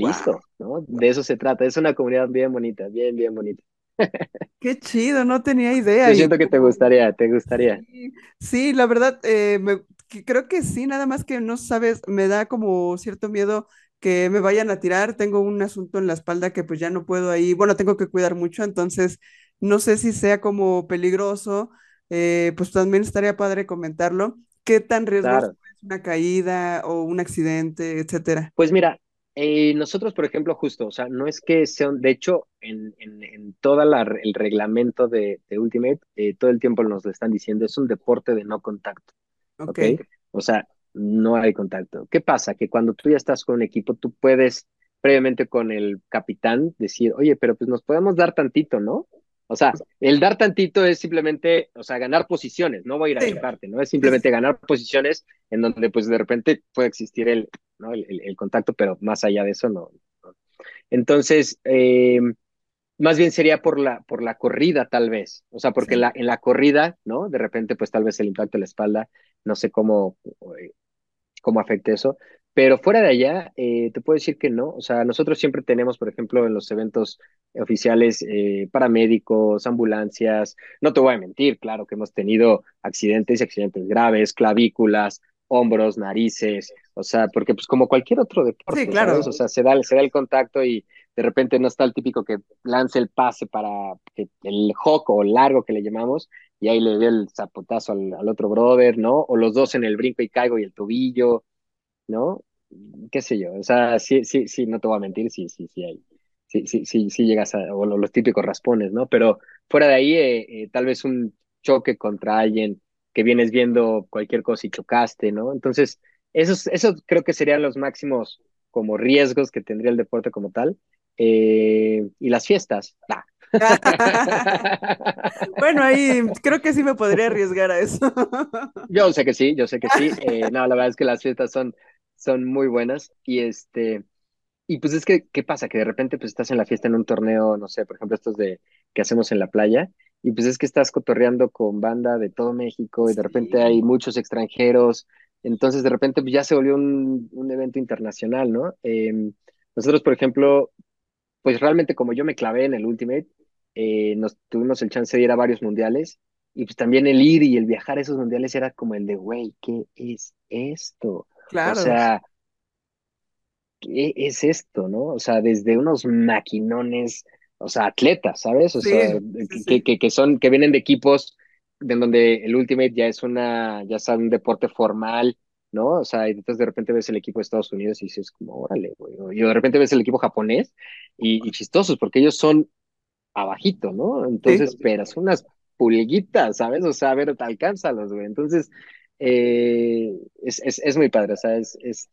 Wow, listo, ¿no? De eso se trata, es una comunidad bien bonita, bien, bien bonita. [laughs] qué chido, no tenía idea. Yo siento que te gustaría, te gustaría. sí, sí, la verdad, eh, me- que creo que sí, nada más que no sabes, me da como cierto miedo que me vayan a tirar. Tengo un asunto en la espalda que pues ya no puedo ahí, bueno, tengo que cuidar mucho, entonces no sé si sea como peligroso, eh, pues también estaría padre comentarlo. ¿Qué tan riesgoso Claro. es una caída o un accidente, etcétera? Pues mira, eh, nosotros, por ejemplo, justo, o sea, no es que sean, de hecho, en, en, en todo el reglamento de, de Ultimate, eh, todo el tiempo nos lo están diciendo, es un deporte de no contacto, Ok, ¿ok? O sea, no hay contacto. ¿Qué pasa? Que cuando tú ya estás con un equipo, tú puedes previamente con el capitán decir, oye, pero pues nos podemos dar tantito, ¿no? O sea, el dar tantito es simplemente, o sea, ganar posiciones, no voy a ir a sí, chocarte, ¿no? Es simplemente ganar posiciones en donde pues de repente puede existir el, ¿no? el, el- el contacto, pero más allá de eso no. no. Entonces, eh, más bien sería por la, por la corrida, tal vez. O sea, porque en sí, la, en la corrida, ¿no? De repente, pues tal vez el impacto de la espalda, no sé cómo, eh, cómo afecte eso. Pero fuera de allá, eh, te puedo decir que no. O sea, nosotros siempre tenemos, por ejemplo, en los eventos oficiales, eh, paramédicos, ambulancias. No te voy a mentir, claro que hemos tenido accidentes y accidentes graves, clavículas, hombros, narices. O sea, porque pues como cualquier otro sí, deporte, ¿sabes? O claro. sea, se da, se da el contacto y de repente no está el típico que lance el pase para que el hook o largo que le llamamos y ahí le dio el zapotazo al, al otro brother, ¿no? O los dos en el brinco y caigo y el tobillo ¿no? Qué sé yo, o sea, sí, sí, sí, no te voy a mentir, sí, sí, sí hay, sí, sí, sí, sí llegas a, o lo- los típicos raspones, ¿no? Pero fuera de ahí, eh, eh, tal vez un choque contra alguien que vienes viendo cualquier cosa y chocaste, ¿no? Entonces, esos, esos creo que serían los máximos como riesgos que tendría el deporte como tal. Eh, y las fiestas, nah. [laughs] Bueno, ahí creo que sí me podría arriesgar a eso. Yo sé que sí, yo sé que sí. Eh, no, la verdad es que las fiestas son, son muy buenas y este, y pues es que, ¿qué pasa? Que de repente pues estás en la fiesta en un torneo, no sé, por ejemplo, estos de que hacemos en la playa, y pues es que estás cotorreando con banda de todo México y de repente hay muchos extranjeros, entonces de repente pues ya se volvió un, un evento internacional, ¿no? Eh, nosotros, por ejemplo, pues realmente como yo me clavé en el Ultimate, eh, nos tuvimos el chance de ir a varios mundiales y pues también el ir y el viajar a esos mundiales era como el de, güey, ¿qué es esto? O claro. sea, ¿qué es esto, no? O sea, desde unos maquinones, o sea, atletas, ¿sabes? O sea, Sí, que, sí. que, que son, que vienen de equipos de donde el Ultimate ya es una, ya es un deporte formal, ¿no? O sea, y entonces de repente ves el equipo de Estados Unidos y dices como, órale, güey. Y de repente ves el equipo japonés y, y chistosos, porque ellos son abajito, ¿no? Entonces, pero son unas pulguitas, ¿sabes? O sea, a ver, alcánzalos, güey. Entonces, eh, es, es, es muy padre, o sea, es, es,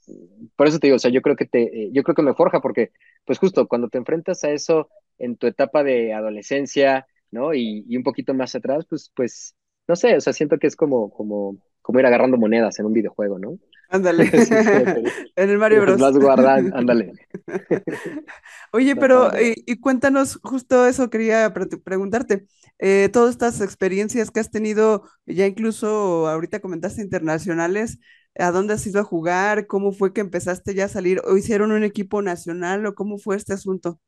por eso te digo, o sea, yo creo que te, eh, yo creo que me forja porque, pues justo cuando te enfrentas a eso en tu etapa de adolescencia, ¿no? Y, y un poquito más atrás, pues, pues, no sé, o sea, siento que es como, como, como ir agarrando monedas en un videojuego, ¿no? Ándale. [laughs] [laughs] En el Mario las Bros. vas guardando, ándale, [laughs] Oye, pero padre. y, y cuéntanos, justo eso quería pre- preguntarte. Eh, todas estas experiencias que has tenido, ya incluso ahorita comentaste internacionales, ¿a dónde has ido a jugar? ¿Cómo fue que empezaste ya a salir? ¿O hicieron un equipo nacional o cómo fue este asunto?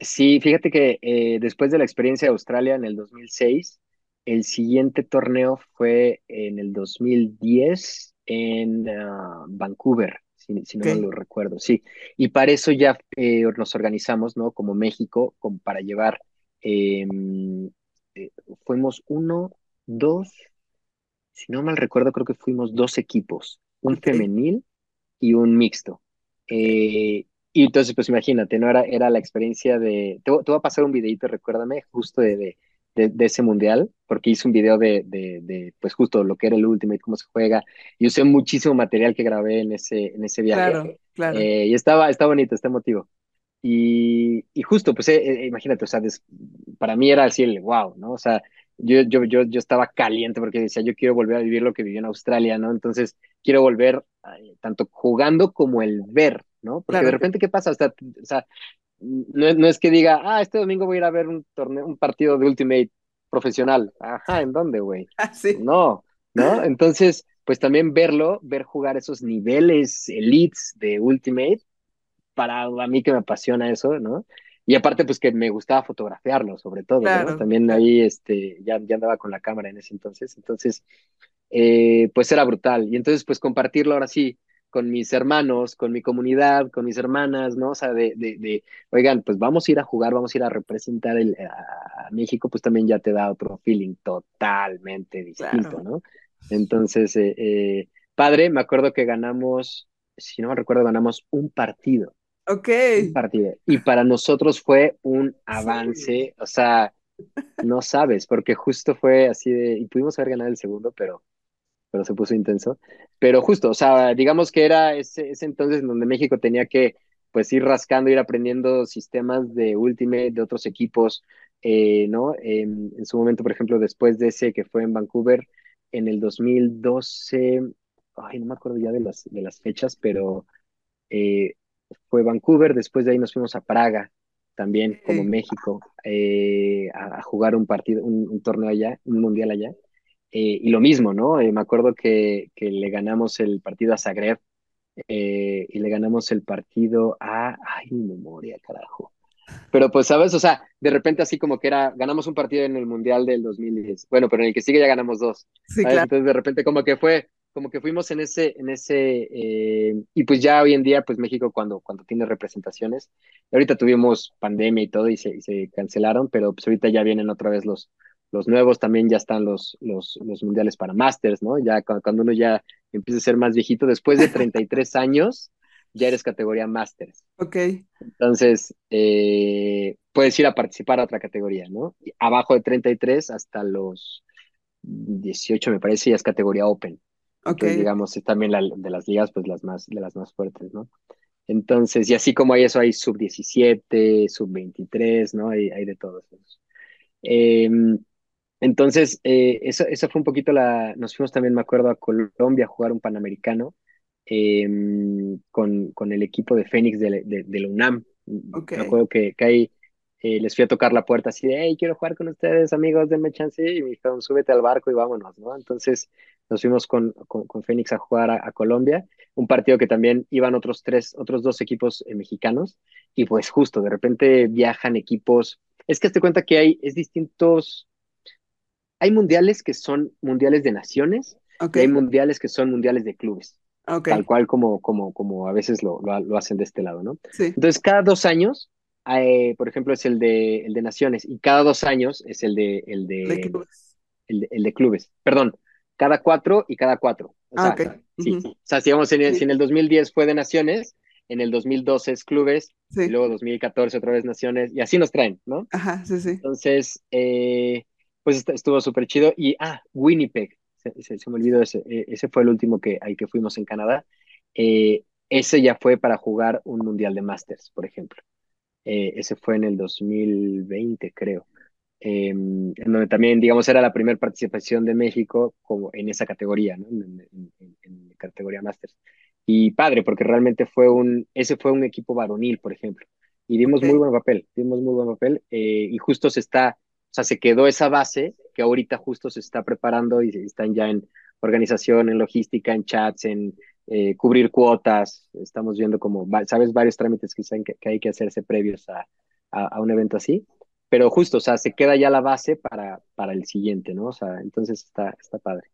Sí, fíjate que eh, después de la experiencia de Australia en el 2006, el siguiente torneo fue en el 2010 en ah, Vancouver, si, si no Ok, mal lo recuerdo, sí. Y para eso ya eh, nos organizamos, ¿no? Como México, como para llevar, eh, eh, fuimos uno, dos, si no mal recuerdo, creo que fuimos dos equipos, un femenil y un mixto. Eh, y entonces, pues imagínate, ¿no? Era, era la experiencia de... Te, voy te voy a pasar un videito, recuérdame, justo de, de, de, de ese mundial, porque hice un video de, de, de, pues justo lo que era el Ultimate, cómo se juega, y usé muchísimo material que grabé en ese, en ese viaje. Claro, claro. Eh, y estaba, está bonito, está emotivo. Y, y justo, pues eh, eh, imagínate, o sea, des- para mí era así el wow, ¿no? O sea, yo, yo, yo, yo estaba caliente porque decía, yo quiero volver a vivir lo que viví en Australia, ¿no? Entonces, quiero volver eh, tanto jugando como el ver, ¿no? Porque de Claro. repente, ¿qué pasa? Hasta, o sea, no, es- no es que diga, ah, este domingo voy a ir a ver un torneo, un partido de Ultimate profesional. Ajá, ¿en dónde, güey? [laughs] Ah, sí, No, ¿no? Entonces, pues también verlo, ver jugar esos niveles elites de Ultimate para a mí que me apasiona eso, ¿no? Y aparte, pues que me gustaba fotografiarlo, sobre todo, ¿no? claro, También claro. ahí, este, ya, ya andaba con la cámara en ese entonces, entonces, eh, pues era brutal. Y entonces, pues compartirlo ahora sí con mis hermanos, con mi comunidad, con mis hermanas, ¿no? O sea, de, de, de oigan, pues vamos a ir a jugar, vamos a ir a representar el, a México, pues también ya te da otro feeling totalmente distinto, Claro. ¿no? Entonces, eh, eh, padre, me acuerdo que ganamos, si no me recuerdo, ganamos un partido, Ok. un partido. Y para nosotros fue un Sí. avance, o sea, no sabes, porque justo fue así de, y pudimos haber ganado el segundo, pero pero se puso intenso. Pero justo, o sea, digamos que era ese, ese entonces en donde México tenía que pues ir rascando, ir aprendiendo sistemas de Ultimate de otros equipos, eh, ¿no? En, en, su momento, por ejemplo, después de ese que fue en Vancouver, en el 2012, ay, no me acuerdo ya de las, de las fechas, pero eh, fue Vancouver, después de ahí nos fuimos a Praga, también como Ok. México, eh, a, a, jugar un partido, un, un torneo allá, un mundial allá. Eh, y lo mismo, ¿no? Eh, me acuerdo que, que, le ganamos el partido a Zagreb eh, y le ganamos el partido a... Ay, mi memoria, carajo. Pero pues, ¿sabes? O sea, de repente así como que era, ganamos un partido en el Mundial del 2010. Bueno, pero en el que sigue ya ganamos dos. Sí, claro. Entonces de repente como que fue, como que fuimos en ese, en ese, eh, y pues ya hoy en día, pues México cuando, cuando tiene representaciones, ahorita tuvimos pandemia y todo y se, y se cancelaron, pero pues ahorita ya vienen otra vez los, los nuevos, también ya están los, los, los mundiales para Masters, ¿no? Ya cuando uno ya empieza a ser más viejito, después de 33 [laughs] años, ya eres categoría Masters. Ok. Entonces, eh, puedes ir a participar a otra categoría, ¿no? Abajo de 33 hasta los 18, me parece, ya es categoría Open. Ok. Que digamos, es también la, de las ligas, pues las más, de las más fuertes, ¿no? Entonces, y así como hay eso, hay sub 17, sub 23, ¿no? Hay, hay de todos esos. Eh, entonces, eh, eso, eso fue un poquito la. Nos fuimos también, me acuerdo, a Colombia a jugar un Panamericano eh, con, con, el equipo de Fénix de, de, de, la UNAM. Ok. Me acuerdo que, que ahí eh, les fui a tocar la puerta así de, hey, quiero jugar con ustedes, amigos, denme chance. Y me dijeron, súbete al barco y vámonos, ¿no? Entonces nos fuimos con, con, con Fénix a jugar a, a, Colombia, un partido que también iban otros tres, otros dos equipos eh, mexicanos. Y pues justo, de repente viajan equipos. Es que te cuenta que hay, es distintos. Hay mundiales que son mundiales de naciones y hay mundiales que son mundiales de clubes Ok. tal cual como, como, como a veces lo, lo, lo, hacen de este lado, ¿no? Sí. Entonces, cada dos años, eh, por ejemplo, es el de, el de naciones y cada dos años es el de, el de, De clubes. el de, el de clubes. Perdón, cada cuatro y cada cuatro. O Ah, sea, ok. sí, o sea, si, digamos, en el, Sí. si en el 2010 fue de naciones, en el 2012 es clubes, y luego 2014 otra vez naciones, y así nos traen, ¿no? Ajá, sí, sí. Entonces, eh, pues est- estuvo súper chido. Y, ah, Winnipeg, se, se- se me olvidó ese, eh, ese fue el último que, al que fuimos en Canadá. Eh, ese ya fue para jugar un Mundial de Masters, por ejemplo. Eh, ese fue en el 2020, creo. Eh, en donde también, digamos, era la primera participación de México como en esa categoría, ¿no? En, en- categoría Masters. Y padre, porque realmente fue un, ese fue un equipo varonil, por ejemplo. Y dimos muy buen papel, dimos muy buen papel. eh, y justo se está, sea, se quedó esa base que ahorita justo se está preparando y están ya en organización, en logística, en chats, en eh, cubrir cuotas. Estamos viendo como, sabes, varios trámites que, saben que, que hay que hacerse previos a, a, a un evento así. Pero justo, o sea, se queda ya la base para, para el siguiente, ¿no? O sea, entonces está, está padre.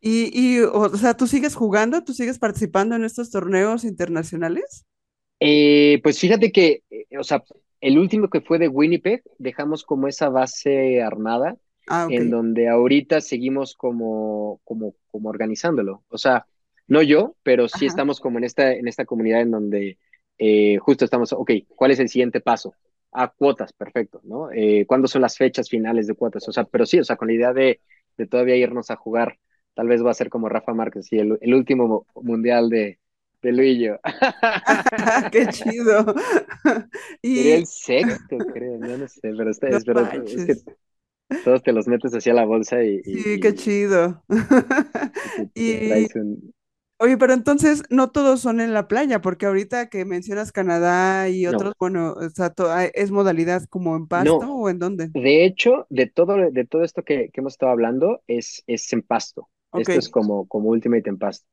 Y, y, o sea, ¿tú sigues jugando? ¿Tú sigues participando en estos torneos internacionales? Eh, pues fíjate que, eh, o sea, el último que fue de Winnipeg, dejamos como esa base armada, Ah, en donde ahorita seguimos como, como, como organizándolo. O sea, no yo, pero sí Ajá. estamos como en esta, en esta comunidad en donde eh, justo estamos, ok, ¿cuál es el siguiente paso? Ah, cuotas, perfecto, ¿no? Eh, ¿cuándo son las fechas finales de cuotas? O sea, pero sí, o sea, con la idea de, de todavía irnos a jugar, tal vez va a ser como Rafa Márquez, sí, el, el último mu- mundial de, de Luillo. [laughs] Qué chido. [laughs] Sería Y el sexto, creo, no, no sé, pero está, no es verdad, es que todos te los metes hacia la bolsa y, Sí, qué chido. y [laughs] Y un... oye, pero entonces no todos son en la playa, porque ahorita que mencionas Canadá y No, otros, bueno, o sea, ah, ¿es modalidad como en pasto no, o en dónde? de hecho, de todo, de todo esto que, que hemos estado hablando, es, es en pasto. Esto es como, como Ultimate en pasto.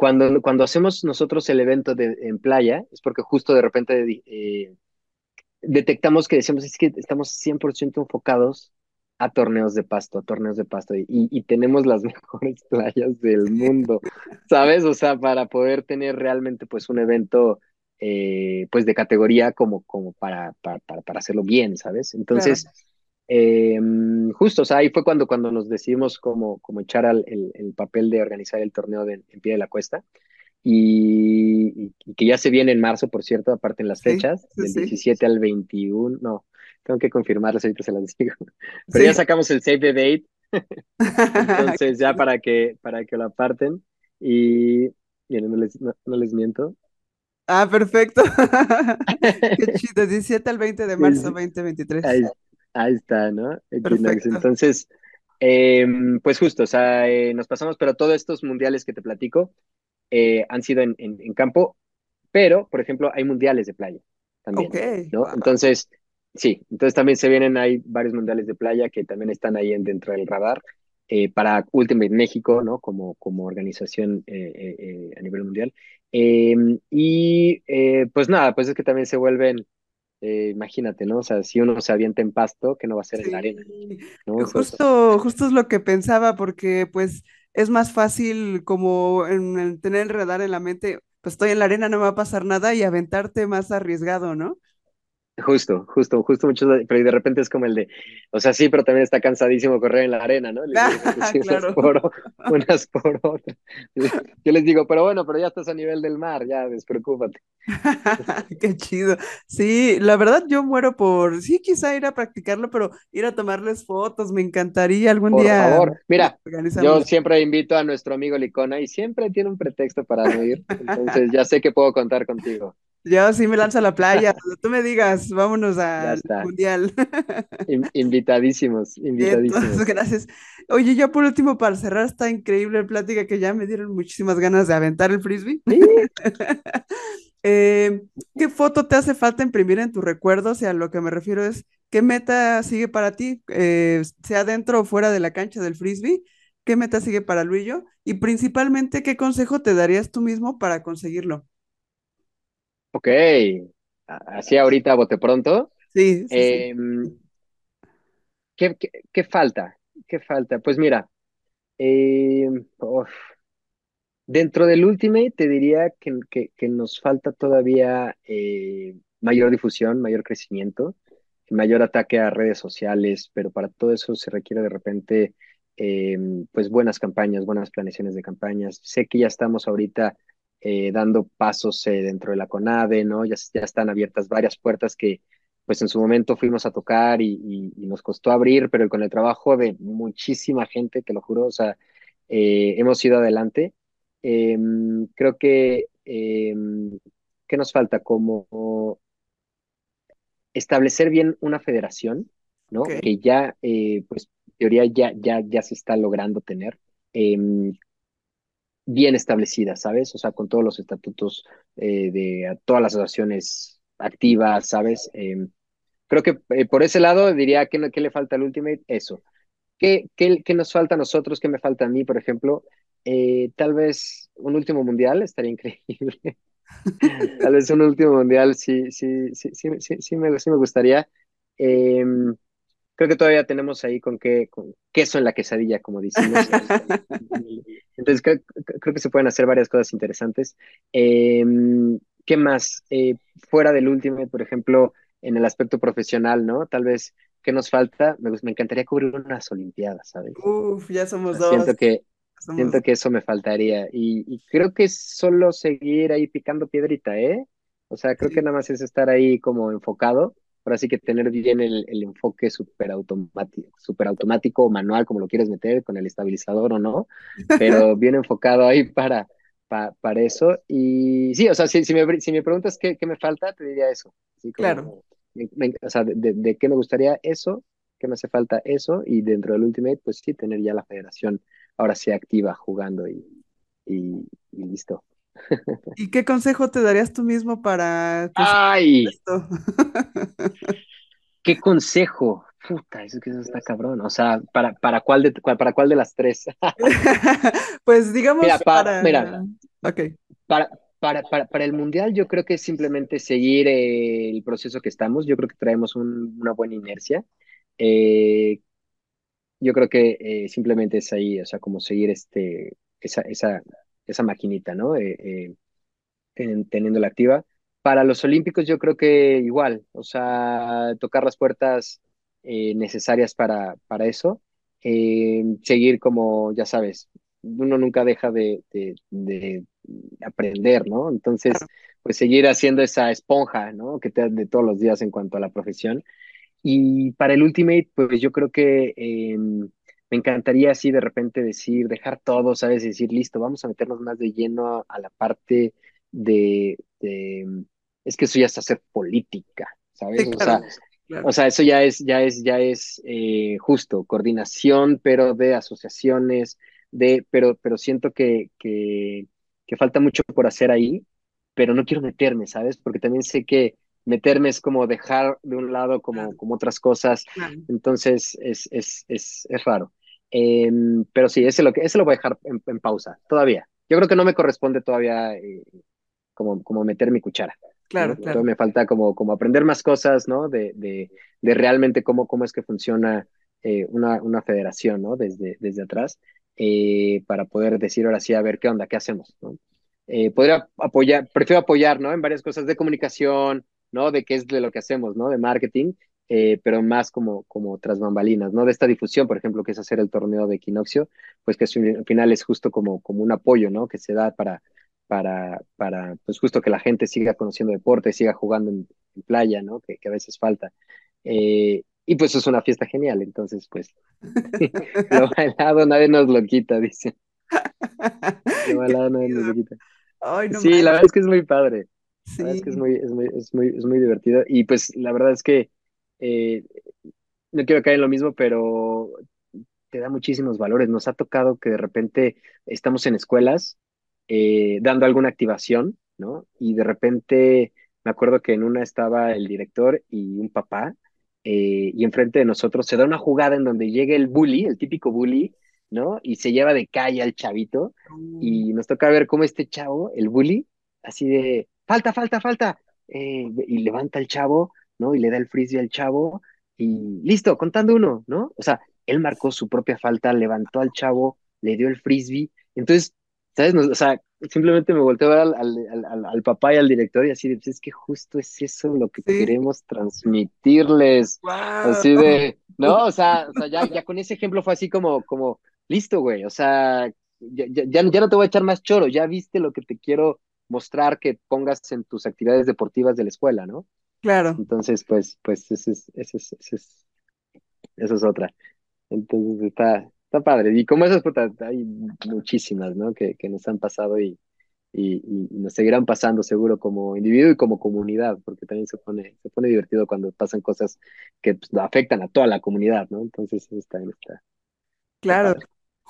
Cuando, cuando hacemos nosotros el evento de, en playa, es porque justo de repente eh, detectamos que decíamos, es que estamos 100% enfocados a torneos de pasto, a torneos de pasto, y, y tenemos las [laughs] mejores playas del mundo, ¿sabes? O sea, para poder tener realmente pues un evento eh, pues de categoría como, como para, para, para, hacerlo bien, ¿sabes? Claro. Eh, justo, o sea, ahí fue cuando, cuando nos decidimos como, como echar al, el, el, papel de organizar el torneo de, en pie de la cuesta. Y, y, que ya se viene en marzo, por cierto, aparte en las Sí, fechas, sí, del sí. 17 al 21, no, tengo que confirmarlas, ahorita se las digo, [laughs] pero ya Sí. sacamos el save the date, [laughs] entonces ya para que, para que lo aparten y, miren, no les, no, no les miento. Ah, perfecto. [laughs] Qué chido. 17 al 20 de marzo Es- 2023. ahí, ahí está, ¿no? Perfecto. Entonces, eh, pues justo, o sea, eh, nos pasamos, pero todos estos mundiales que te platico eh, han sido en, en, en campo pero, por ejemplo, hay mundiales de playa también, ¿no? Wow. Entonces, sí, entonces también se vienen, hay varios mundiales de playa que también están ahí en, dentro del radar eh, para Ultimate México, ¿no? Como, como organización a nivel mundial. Eh, y pues nada, pues es que también se vuelven, eh, imagínate, ¿no? O sea, si uno se avienta en pasto, ¿qué no va a ser en la arena? ¿No? Justo, justo es lo que pensaba, porque pues es más fácil como en, en tener el radar en la mente, pues estoy en la arena, no me va a pasar nada y aventarte más arriesgado, ¿no? Justo, justo, justo muchos, pero de repente es como el de, o sea, sí, pero también está cansadísimo correr en la arena, ¿no? Les digo, [laughs] unas por, unas por otras. [laughs] Yo les digo, pero bueno, pero ya estás a nivel del mar, ya, despreocúpate. [laughs] Qué chido. Sí, la verdad yo muero por, sí, quizá ir a practicarlo, pero ir a tomarles fotos, me encantaría algún Por día favor, nos mira, yo siempre invito a nuestro amigo Licona y siempre tiene un pretexto para no ir, entonces ya sé que puedo contar contigo. Yo sí me lanzo a la playa, tú me digas, vámonos [laughs] al mundial. [laughs] In- invitadísimos, entonces, invitadísimos. gracias. Oye, ya por último, para cerrar esta increíble plática que ya me dieron muchísimas ganas de aventar el frisbee. Sí, [laughs] Eh, ¿qué foto te hace falta imprimir en tus recuerdos? Y a lo que me refiero es, ¿qué meta sigue para ti? Eh, sea dentro o fuera de la cancha del frisbee, ¿qué meta sigue para Luillo? Y principalmente, ¿qué consejo te darías tú mismo para conseguirlo? Ok, así ahorita bote pronto. Sí, sí, sí. Em, ¿qué, qué, qué falta? ¿Qué falta? Pues mira, uf, dentro del Ultimate te diría que, que, que nos falta todavía eh, mayor difusión, mayor crecimiento, mayor ataque a redes sociales, pero para todo eso se requiere de repente eh, pues buenas campañas, buenas planeaciones de campañas. Sé que ya estamos ahorita eh, dando pasos eh, dentro de la CONADE, ¿no? Ya, ya están abiertas varias puertas que pues en su momento fuimos a tocar y, y, y nos costó abrir, pero con el trabajo de muchísima gente, te lo juro, o sea, eh, hemos ido adelante. Eh, creo que, eh, ¿qué nos falta? Como establecer bien una federación. ¿no? Que ya, pues, en teoría ya, ya, ya se está logrando tener eh, bien establecida, ¿sabes? O sea, con todos los estatutos eh, de todas las asociaciones activas, ¿sabes? Eh, creo que eh, por ese lado diría que, que le falta al Ultimate, eso. ¿Qué, qué, qué nos falta a nosotros? ¿Qué me falta a mí, por ejemplo? Eh, tal vez un último mundial estaría increíble. [laughs] Tal vez un último mundial, sí, sí, sí, sí, sí, sí me, sí me gustaría. Creo que todavía tenemos ahí con qué, con queso en la quesadilla, como decimos. en- en- en- entonces, creo, creo que se pueden hacer varias cosas interesantes. Eh, ¿qué más? Eh, fuera del Ultimate, por ejemplo, en el aspecto profesional, ¿no? Tal vez, ¿qué nos falta? Me, encantaría cubrir unas Olimpiadas, ¿sabes? Uf, ya somos dos. siento que, Somos siento que eso me faltaría. Y, y creo que es solo seguir ahí picando piedrita, ¿eh? O sea, creo que nada más es estar ahí como enfocado. Ahora sí que tener bien el, el enfoque súper automático, súper automático o manual, como lo quieres meter, con el estabilizador o no, [laughs] pero bien enfocado ahí para, pa- para eso. Y sí, o sea, si, si me, si me preguntas qué, qué me falta, te diría eso. Así Claro. como, me- me- o sea, de, de, de qué me gustaría eso, qué me hace falta eso, y dentro del Ultimate, pues sí, tener ya la federación ahora sí activa, jugando y, y, y listo. ¿Y qué consejo te darías tú mismo para, pues, ¡Ay! esto? ¿Qué consejo? Puta, eso que eso está cabrón. O sea, ¿para, para, cuál, de, cuál- para cuál de las tres? [laughs] Pues Mira, digamos pa, para... mira, Ok, para, para, para, para el Mundial yo creo que es simplemente seguir eh, el proceso que estamos. Yo creo que traemos un- una buena inercia. Eh, yo creo que eh, simplemente es ahí, o sea, como seguir este, esa, esa, esa maquinita, ¿no? Eh, eh, ten- teniéndola activa. Para los Olímpicos yo creo que igual, o sea, tocar las puertas eh, necesarias para, para eso, eh, seguir como, ya sabes, uno nunca deja de, de, de aprender, ¿no? Entonces, pues seguir haciendo esa esponja, ¿no? Que te de todos los días en cuanto a la profesión y para el Ultimate, pues yo creo que eh, me encantaría así de repente decir, dejar todo, ¿sabes? Decir, listo, vamos a meternos más de lleno a, la parte de, de- es que eso ya es hacer política, ¿sabes? Sí, O sea, claro, o sea, eso ya es, ya es, ya es eh, justo, coordinación, pero de asociaciones, de, pero, pero siento que, que, que falta mucho por hacer ahí, pero no quiero meterme, ¿sabes? Porque también sé que meterme es como dejar de un lado como, como otras cosas, entonces es, es, es, es raro. Em, pero sí, ese lo, que, ese lo voy a dejar en, en pausa, todavía. Yo creo que no me corresponde todavía eh, como, como meter mi cuchara, ¿no? Claro, Todavía claro. me falta como, como aprender más cosas, ¿no? De, de, de realmente cómo, cómo es que funciona eh, una, una federación, ¿no? Desde, desde atrás, eh, para poder decir ahora sí, a ver qué onda, qué hacemos, ¿no? Eh, podría apoyar, prefiero apoyar, ¿no? En varias cosas de comunicación, ¿no? De qué es de lo que hacemos, ¿no? De marketing, eh, pero más como, como tras bambalinas, ¿no? De esta difusión, por ejemplo, que es hacer el torneo de Equinoccio, pues que al final es justo como, como un apoyo, ¿no? Que se da para para, para, pues justo que la gente siga conociendo deporte, siga jugando en, en playa, ¿no? Que, que a veces falta. Eh, y pues es una fiesta genial, entonces pues [laughs] lo bailado nadie nos lo quita, dice. Lo bailado nadie nos lo quita. Ay, no Sí, la verdad es que es muy padre. La verdad es que es Sí, muy, es muy, es muy, es muy divertido. Y pues la verdad es que eh, no quiero caer en lo mismo, pero te da muchísimos valores. Nos ha tocado que de repente estamos en escuelas eh, dando alguna activación, ¿no? Y de repente me acuerdo que en una estaba el director y un papá, eh, y enfrente de nosotros se da una jugada en donde llega el bully, el típico bully, ¿no? Y se lleva de calle al chavito, no, y nos toca ver cómo este chavo, el bully, así de, falta, falta, falta, eh, y levanta al chavo, ¿no? Y le da el frisbee al chavo, y listo, contando uno, ¿no? O sea, él marcó su propia falta, levantó al chavo, le dio el frisbee. Entonces, ¿sabes? No, o sea, simplemente me volteé a ver al, al, al, al, papá y al director y así de, pues es que justo es eso lo que sí, queremos transmitirles. wow. Así de, [laughs] no, o sea, o sea ya, ya con ese ejemplo fue así como, como, listo, güey, o sea, ya, ya, ya no te voy a echar más choro, ya viste lo que te quiero mostrar que pongas en tus actividades deportivas de la escuela, ¿no? Claro, Entonces, pues, pues, ese es, ese es, ese es, esa es otra. Entonces está, está padre. Y como esas, puta, hay muchísimas, ¿no? Que, que nos han pasado y, y, y nos seguirán pasando seguro como individuo y como comunidad, porque también se pone, se pone divertido cuando pasan cosas que pues, afectan a toda la comunidad, ¿no? Entonces eso también está, claro.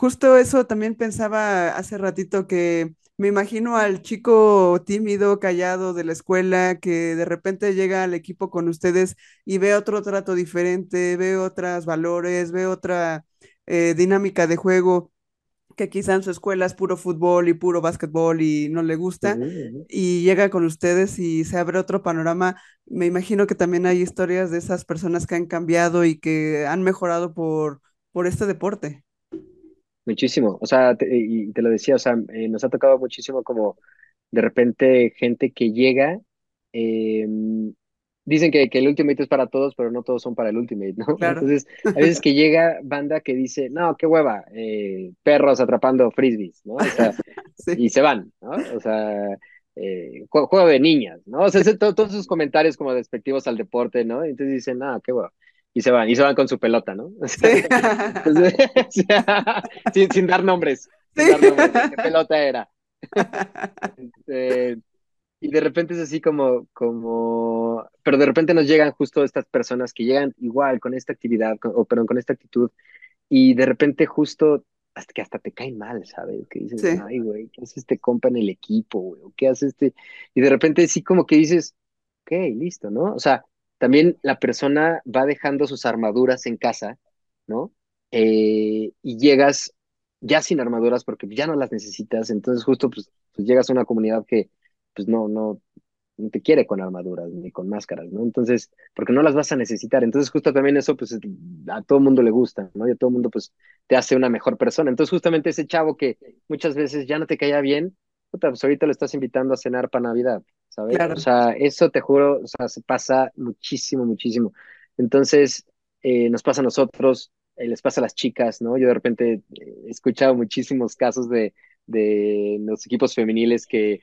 Justo eso también pensaba hace ratito que me imagino al chico tímido, callado de la escuela que de repente llega al equipo con ustedes y ve otro trato diferente, ve otros valores, ve otra eh, dinámica de juego que quizá en su escuela es puro fútbol y puro básquetbol y no le gusta, y llega con ustedes y se abre otro panorama. Me imagino que también hay historias de esas personas que han cambiado y que han mejorado por, por este deporte. Muchísimo. O sea, te- y te lo decía, o sea, eh, nos ha tocado muchísimo como de repente gente que llega, eh, dicen que, que el Ultimate es para todos, pero no todos son para el Ultimate, ¿no? [laughs] Claro. Entonces, a veces que llega banda que dice, no, qué hueva, eh, perros atrapando frisbees, ¿no? O sea, [laughs] Sí, y se van, ¿no? O sea, eh, jue- juego de niñas, ¿no? O sea, todos esos comentarios como despectivos al deporte, ¿no? Entonces dicen, no, qué hueva. Y se van, y se van con su pelota, ¿no? O [laughs] sea, sí. entonces, [laughs] o sea, sin, sin dar nombres, sin Sí. dar nombres, de qué pelota era. Eh, y de repente es así como, como, pero de repente nos llegan justo estas personas que llegan igual con esta actividad, con- o perdón, con esta actitud, y de repente justo hasta que hasta te caen mal, ¿sabes? Que dices, Sí, ay, güey, ¿qué hace este compa en el equipo, güey? ¿O qué hace este? Y de repente sí como que dices, ok, listo, ¿no? O sea, también la persona va dejando sus armaduras en casa, ¿no? Eh, y llegas ya sin armaduras porque ya no las necesitas, entonces justo pues, pues llegas a una comunidad que pues no, no, te quiere con armaduras ni con máscaras, ¿no? Entonces, porque no las vas a necesitar. Entonces, justo también eso, pues a todo mundo le gusta, ¿no? Y a todo mundo, pues, te hace una mejor persona. Entonces, justamente ese chavo que muchas veces ya no te caía bien, puta, pues ahorita lo estás invitando a cenar para Navidad, ¿sabes? Claro, O sea, eso te juro, o sea, se pasa muchísimo, muchísimo. Entonces, eh, nos pasa a nosotros, eh, les pasa a las chicas, ¿no? Yo de repente eh, he escuchado muchísimos casos de, de los equipos femeniles que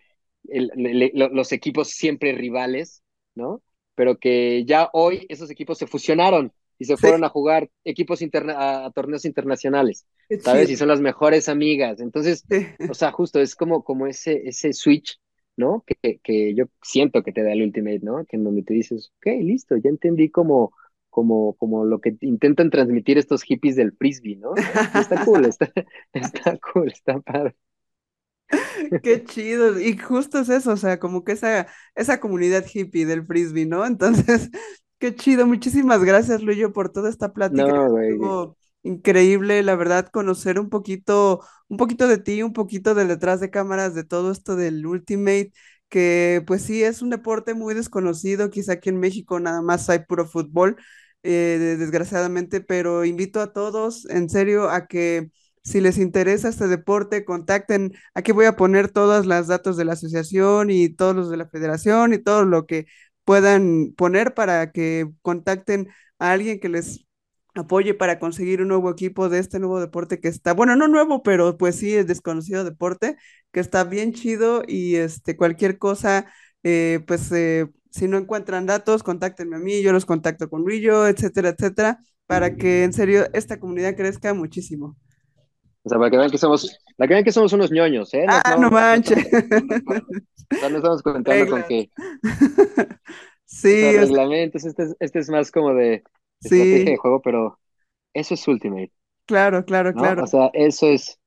el- le- los equipos siempre rivales, ¿no? Pero que ya hoy esos equipos se fusionaron y se sí, fueron a jugar equipos interna a, torneos internacionales, ¿sabes? chido. Y son las mejores amigas. Entonces, Sí. o sea, justo es como, como ese, ese switch, ¿no? Que, que yo siento que te da el Ultimate, ¿no? Que en donde te dices, ok, listo, ya entendí como, como, como lo que intentan transmitir estos hippies del frisbee, ¿no? [laughs] Está cool, está, [laughs] está cool, está padre. Qué chido. Y justo es eso, o sea, como que esa, esa comunidad hippie del frisbee, ¿no? [laughs] Entonces, qué chido. Muchísimas gracias, Luyo, por toda esta plática. No, güey. Estuvo increíble, la verdad, conocer un poquito, un poquito de ti, un poquito del detrás de cámaras de todo esto del Ultimate, que pues sí, es un deporte muy desconocido. Quizá aquí en México nada más hay puro fútbol, eh, desgraciadamente, pero invito a todos, en serio, a que si les interesa este deporte, contacten Aquí voy a poner todos los datos de la asociación y todos los de la federación y todo lo que puedan poner para que contacten a alguien que les apoye para conseguir un nuevo equipo de este nuevo deporte que está, bueno, no nuevo, pero pues sí, es desconocido deporte, que está bien chido y este, cualquier cosa, eh, pues eh, si no encuentran datos, contáctenme a mí, yo los contacto con Rillo, etcétera, etcétera, para que en serio esta comunidad crezca muchísimo. O sea, para que vean que somos, para que vean que somos unos ñoños, ¿eh? No, Ah, no no, no manches. estamos, o sea, no estamos contando con que [laughs] Sí, sea, reglamentos, este es, este es más como de estrategia de juego, pero eso es Ultimate, claro, claro, ¿no? O claro. sea, eso es,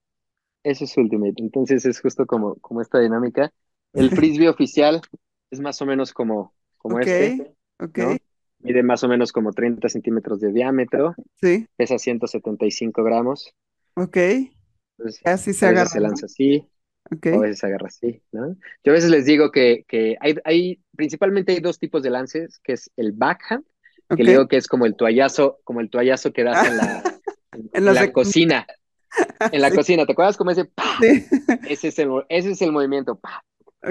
eso es Ultimate. Entonces es justo como, como esta dinámica. El [laughs] frisbee oficial es más o menos como, como Ok, este, ok, ¿no? Mide más o menos como 30 centímetros de diámetro, sí, pesa 175 gramos. ok. Entonces, Así se agarra, se lanza así, Ok, o a veces se agarra así, ¿no? Yo a veces les digo que, que hay, hay, principalmente hay dos tipos de lances, que es el backhand, que le digo que es como el toallazo, como el toallazo que das en la, [laughs] en, la cocina, [laughs] en la sí, cocina, ¿te acuerdas como ese sí. Ese es el, ese es el movimiento.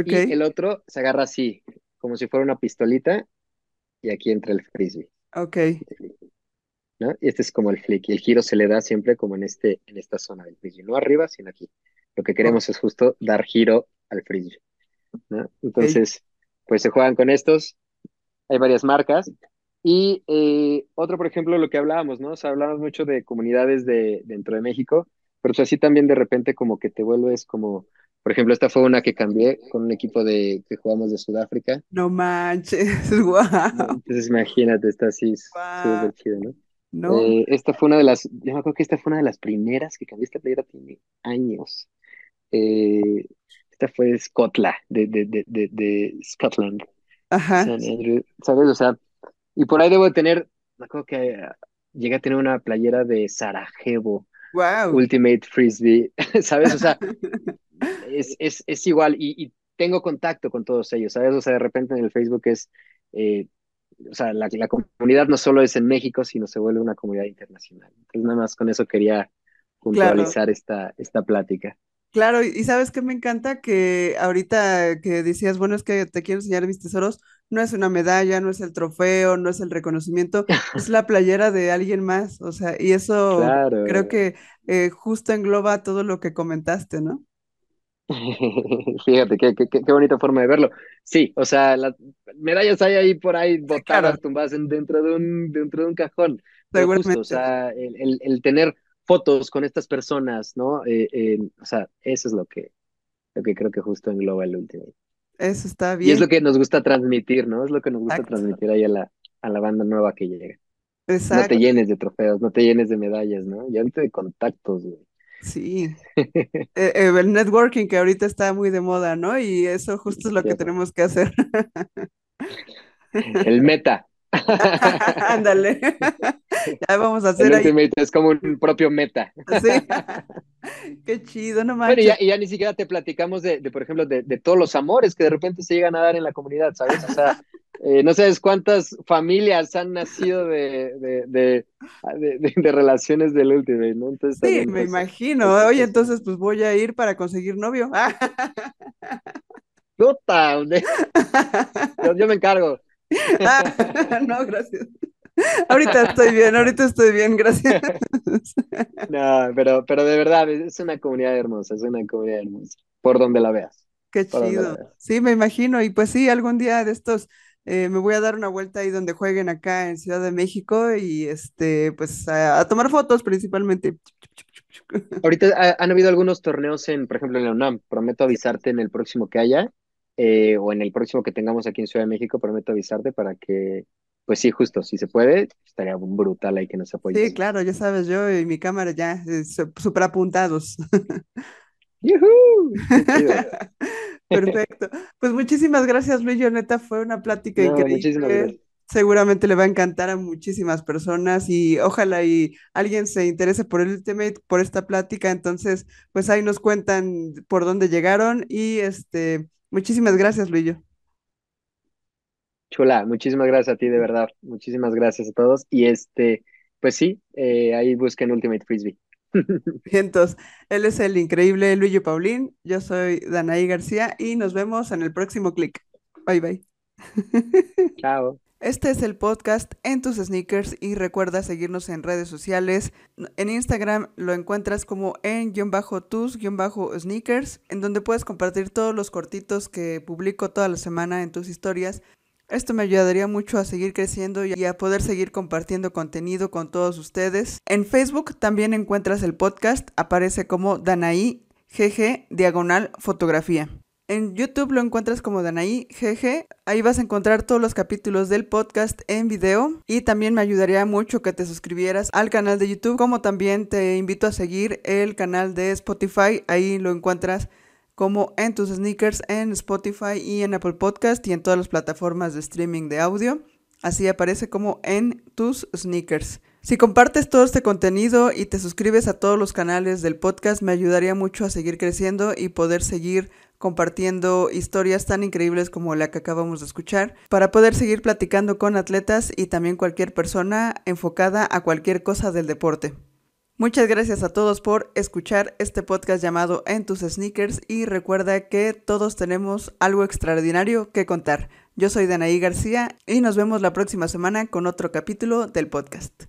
Y el otro se agarra así, como si fuera una pistolita, y aquí entra el frisbee, ok, ¿no? Y este es como el flick, y el giro se le da siempre como en este, en esta zona del frisbee, no arriba, sino aquí. Lo que queremos es justo dar giro al frisbee. ¿no? Entonces, pues se juegan con estos, hay varias marcas. Y eh, otro, por ejemplo, lo que hablábamos, ¿no? O sea, hablamos mucho de comunidades de, dentro de México, pero pues así también de repente como que te vuelves como, por ejemplo, esta fue una que cambié con un equipo de, que jugamos de Sudáfrica, No manches, [laughs] wow, Entonces imagínate, está así wow. súper chido, ¿no? No, Eh, esta fue una de las, yo me acuerdo que esta fue una de las primeras que cambié esta playera tiene años. Eh, esta fue Scotland, de, de, de, de, de Scotland, ajá, San Andrew, ¿sabes? O sea, y por ahí debo de tener, me acuerdo que eh, llegué a tener una playera de Sarajevo, wow. Ultimate Frisbee, [laughs] ¿sabes? O sea, [laughs] es, es, es igual y, y tengo contacto con todos ellos, ¿sabes? O sea, de repente en el Facebook es, eh, o sea, la, la comunidad no solo es en México, sino se vuelve una comunidad internacional. Entonces, nada más con eso quería Claro, puntualizar esta, esta plática. claro. Y y sabes que me encanta que ahorita que decías, bueno, es que te quiero enseñar mis tesoros, no es una medalla, no es el trofeo, no es el reconocimiento, [laughs] es la playera de alguien más. O sea, y eso creo que eh, justo engloba todo lo que comentaste, ¿no? [laughs] Fíjate, qué, qué, qué bonita forma de verlo. Sí, o sea, las medallas hay ahí por ahí [laughs] Sí, claro, botadas, tumbadas en- dentro de un, dentro de un cajón, justo, o sea, el, el, el tener fotos con estas personas, ¿no? Eh, eh, o sea, eso es lo que, lo que creo que justo engloba el último. Eso está Y es bien. lo que nos gusta transmitir, ¿no? Es lo que nos gusta Exacto. transmitir ahí a la, a la banda nueva que llega. No te Exacto. llenes de trofeos, no te llenes de medallas, ¿no? Y ahorita de contactos, güey. Sí. [laughs] Eh, eh, el networking que ahorita está muy de moda, ¿no? Y eso justo es lo que tenemos que hacer. [laughs] El meta. [laughs] Ándale. [laughs] ya vamos a hacer El ahí. Ultimate es como un propio meta. Sí. [laughs] Qué chido, no Bueno, y manches. ya, y ya ni siquiera te platicamos de, de, por ejemplo, de, de todos los amores que de repente se llegan a dar en la comunidad, ¿sabes? O sea, eh, no sabes cuántas familias han nacido de, de, de, relaciones del Ultimate, ¿no? Entonces, Sí, me imagino. es- Oye, es- entonces pues voy a ir para conseguir novio. ¡Puta! Yo, yo me encargo. [laughs] [laughs] No, gracias. Ahorita estoy bien, ahorita estoy bien, gracias. [laughs] No, pero, pero de verdad, es una comunidad hermosa, es una comunidad hermosa, por donde la veas. Qué chido. veas. Sí, me imagino. Y pues sí, algún día de estos eh, me voy a dar una vuelta ahí donde jueguen acá en Ciudad de México y este, pues a, a tomar fotos principalmente. Ahorita ha- han habido algunos torneos en, por ejemplo, en la UNAM. Prometo avisarte en el próximo que haya, eh, o en el próximo que tengamos aquí en Ciudad de México, prometo avisarte para que, pues sí, justo, si se puede, estaría brutal ahí que nos Sí, apoyes. claro, ya sabes, yo y mi cámara ya eh, su- súper apuntados. [laughs] ¡Yujú! ¡Qué chido! [laughs] Perfecto. Pues muchísimas gracias, Luis. Neta, fue una plática No, muchísimas increíble. gracias. Seguramente le va a encantar a muchísimas personas y ojalá y alguien se interese por el Ultimate, por esta plática. Entonces, pues ahí nos cuentan por dónde llegaron y este, muchísimas gracias, Luis. Chula, muchísimas gracias a ti, de verdad. Muchísimas gracias a todos. Y este, pues sí, eh, ahí busquen Ultimate Frisbee. [laughs] Entonces, él es el increíble Luis Paulín. Yo soy Danaí García y nos vemos en el próximo clic. Bye, bye. [laughs] Chao. Este es el podcast en tus sneakers y recuerda seguirnos en redes sociales. En Instagram lo encuentras como en guion bajo tus guion bajo sneakers, en donde puedes compartir todos los cortitos que publico toda la semana en tus historias. Esto me ayudaría mucho a seguir creciendo y a poder seguir compartiendo contenido con todos ustedes. En Facebook también encuentras el podcast, aparece como Danaí GG diagonal fotografía. En YouTube lo encuentras como Danaí GG. Ahí vas a encontrar todos los capítulos del podcast en video. Y también me ayudaría mucho que te suscribieras al canal de YouTube. Como también te invito a seguir el canal de Spotify. Ahí lo encuentras como en tus sneakers en Spotify y en Apple Podcast y en todas las plataformas de streaming de audio. Así aparece como en tus sneakers. Si compartes todo este contenido y te suscribes a todos los canales del podcast, me ayudaría mucho a seguir creciendo y poder seguir compartiendo historias tan increíbles como la que acabamos de escuchar, para poder seguir platicando con atletas y también cualquier persona enfocada a cualquier cosa del deporte. Muchas gracias a todos por escuchar este podcast llamado En tus sneakers y recuerda que todos tenemos algo extraordinario que contar. Yo soy Danaí García y nos vemos la próxima semana con otro capítulo del podcast.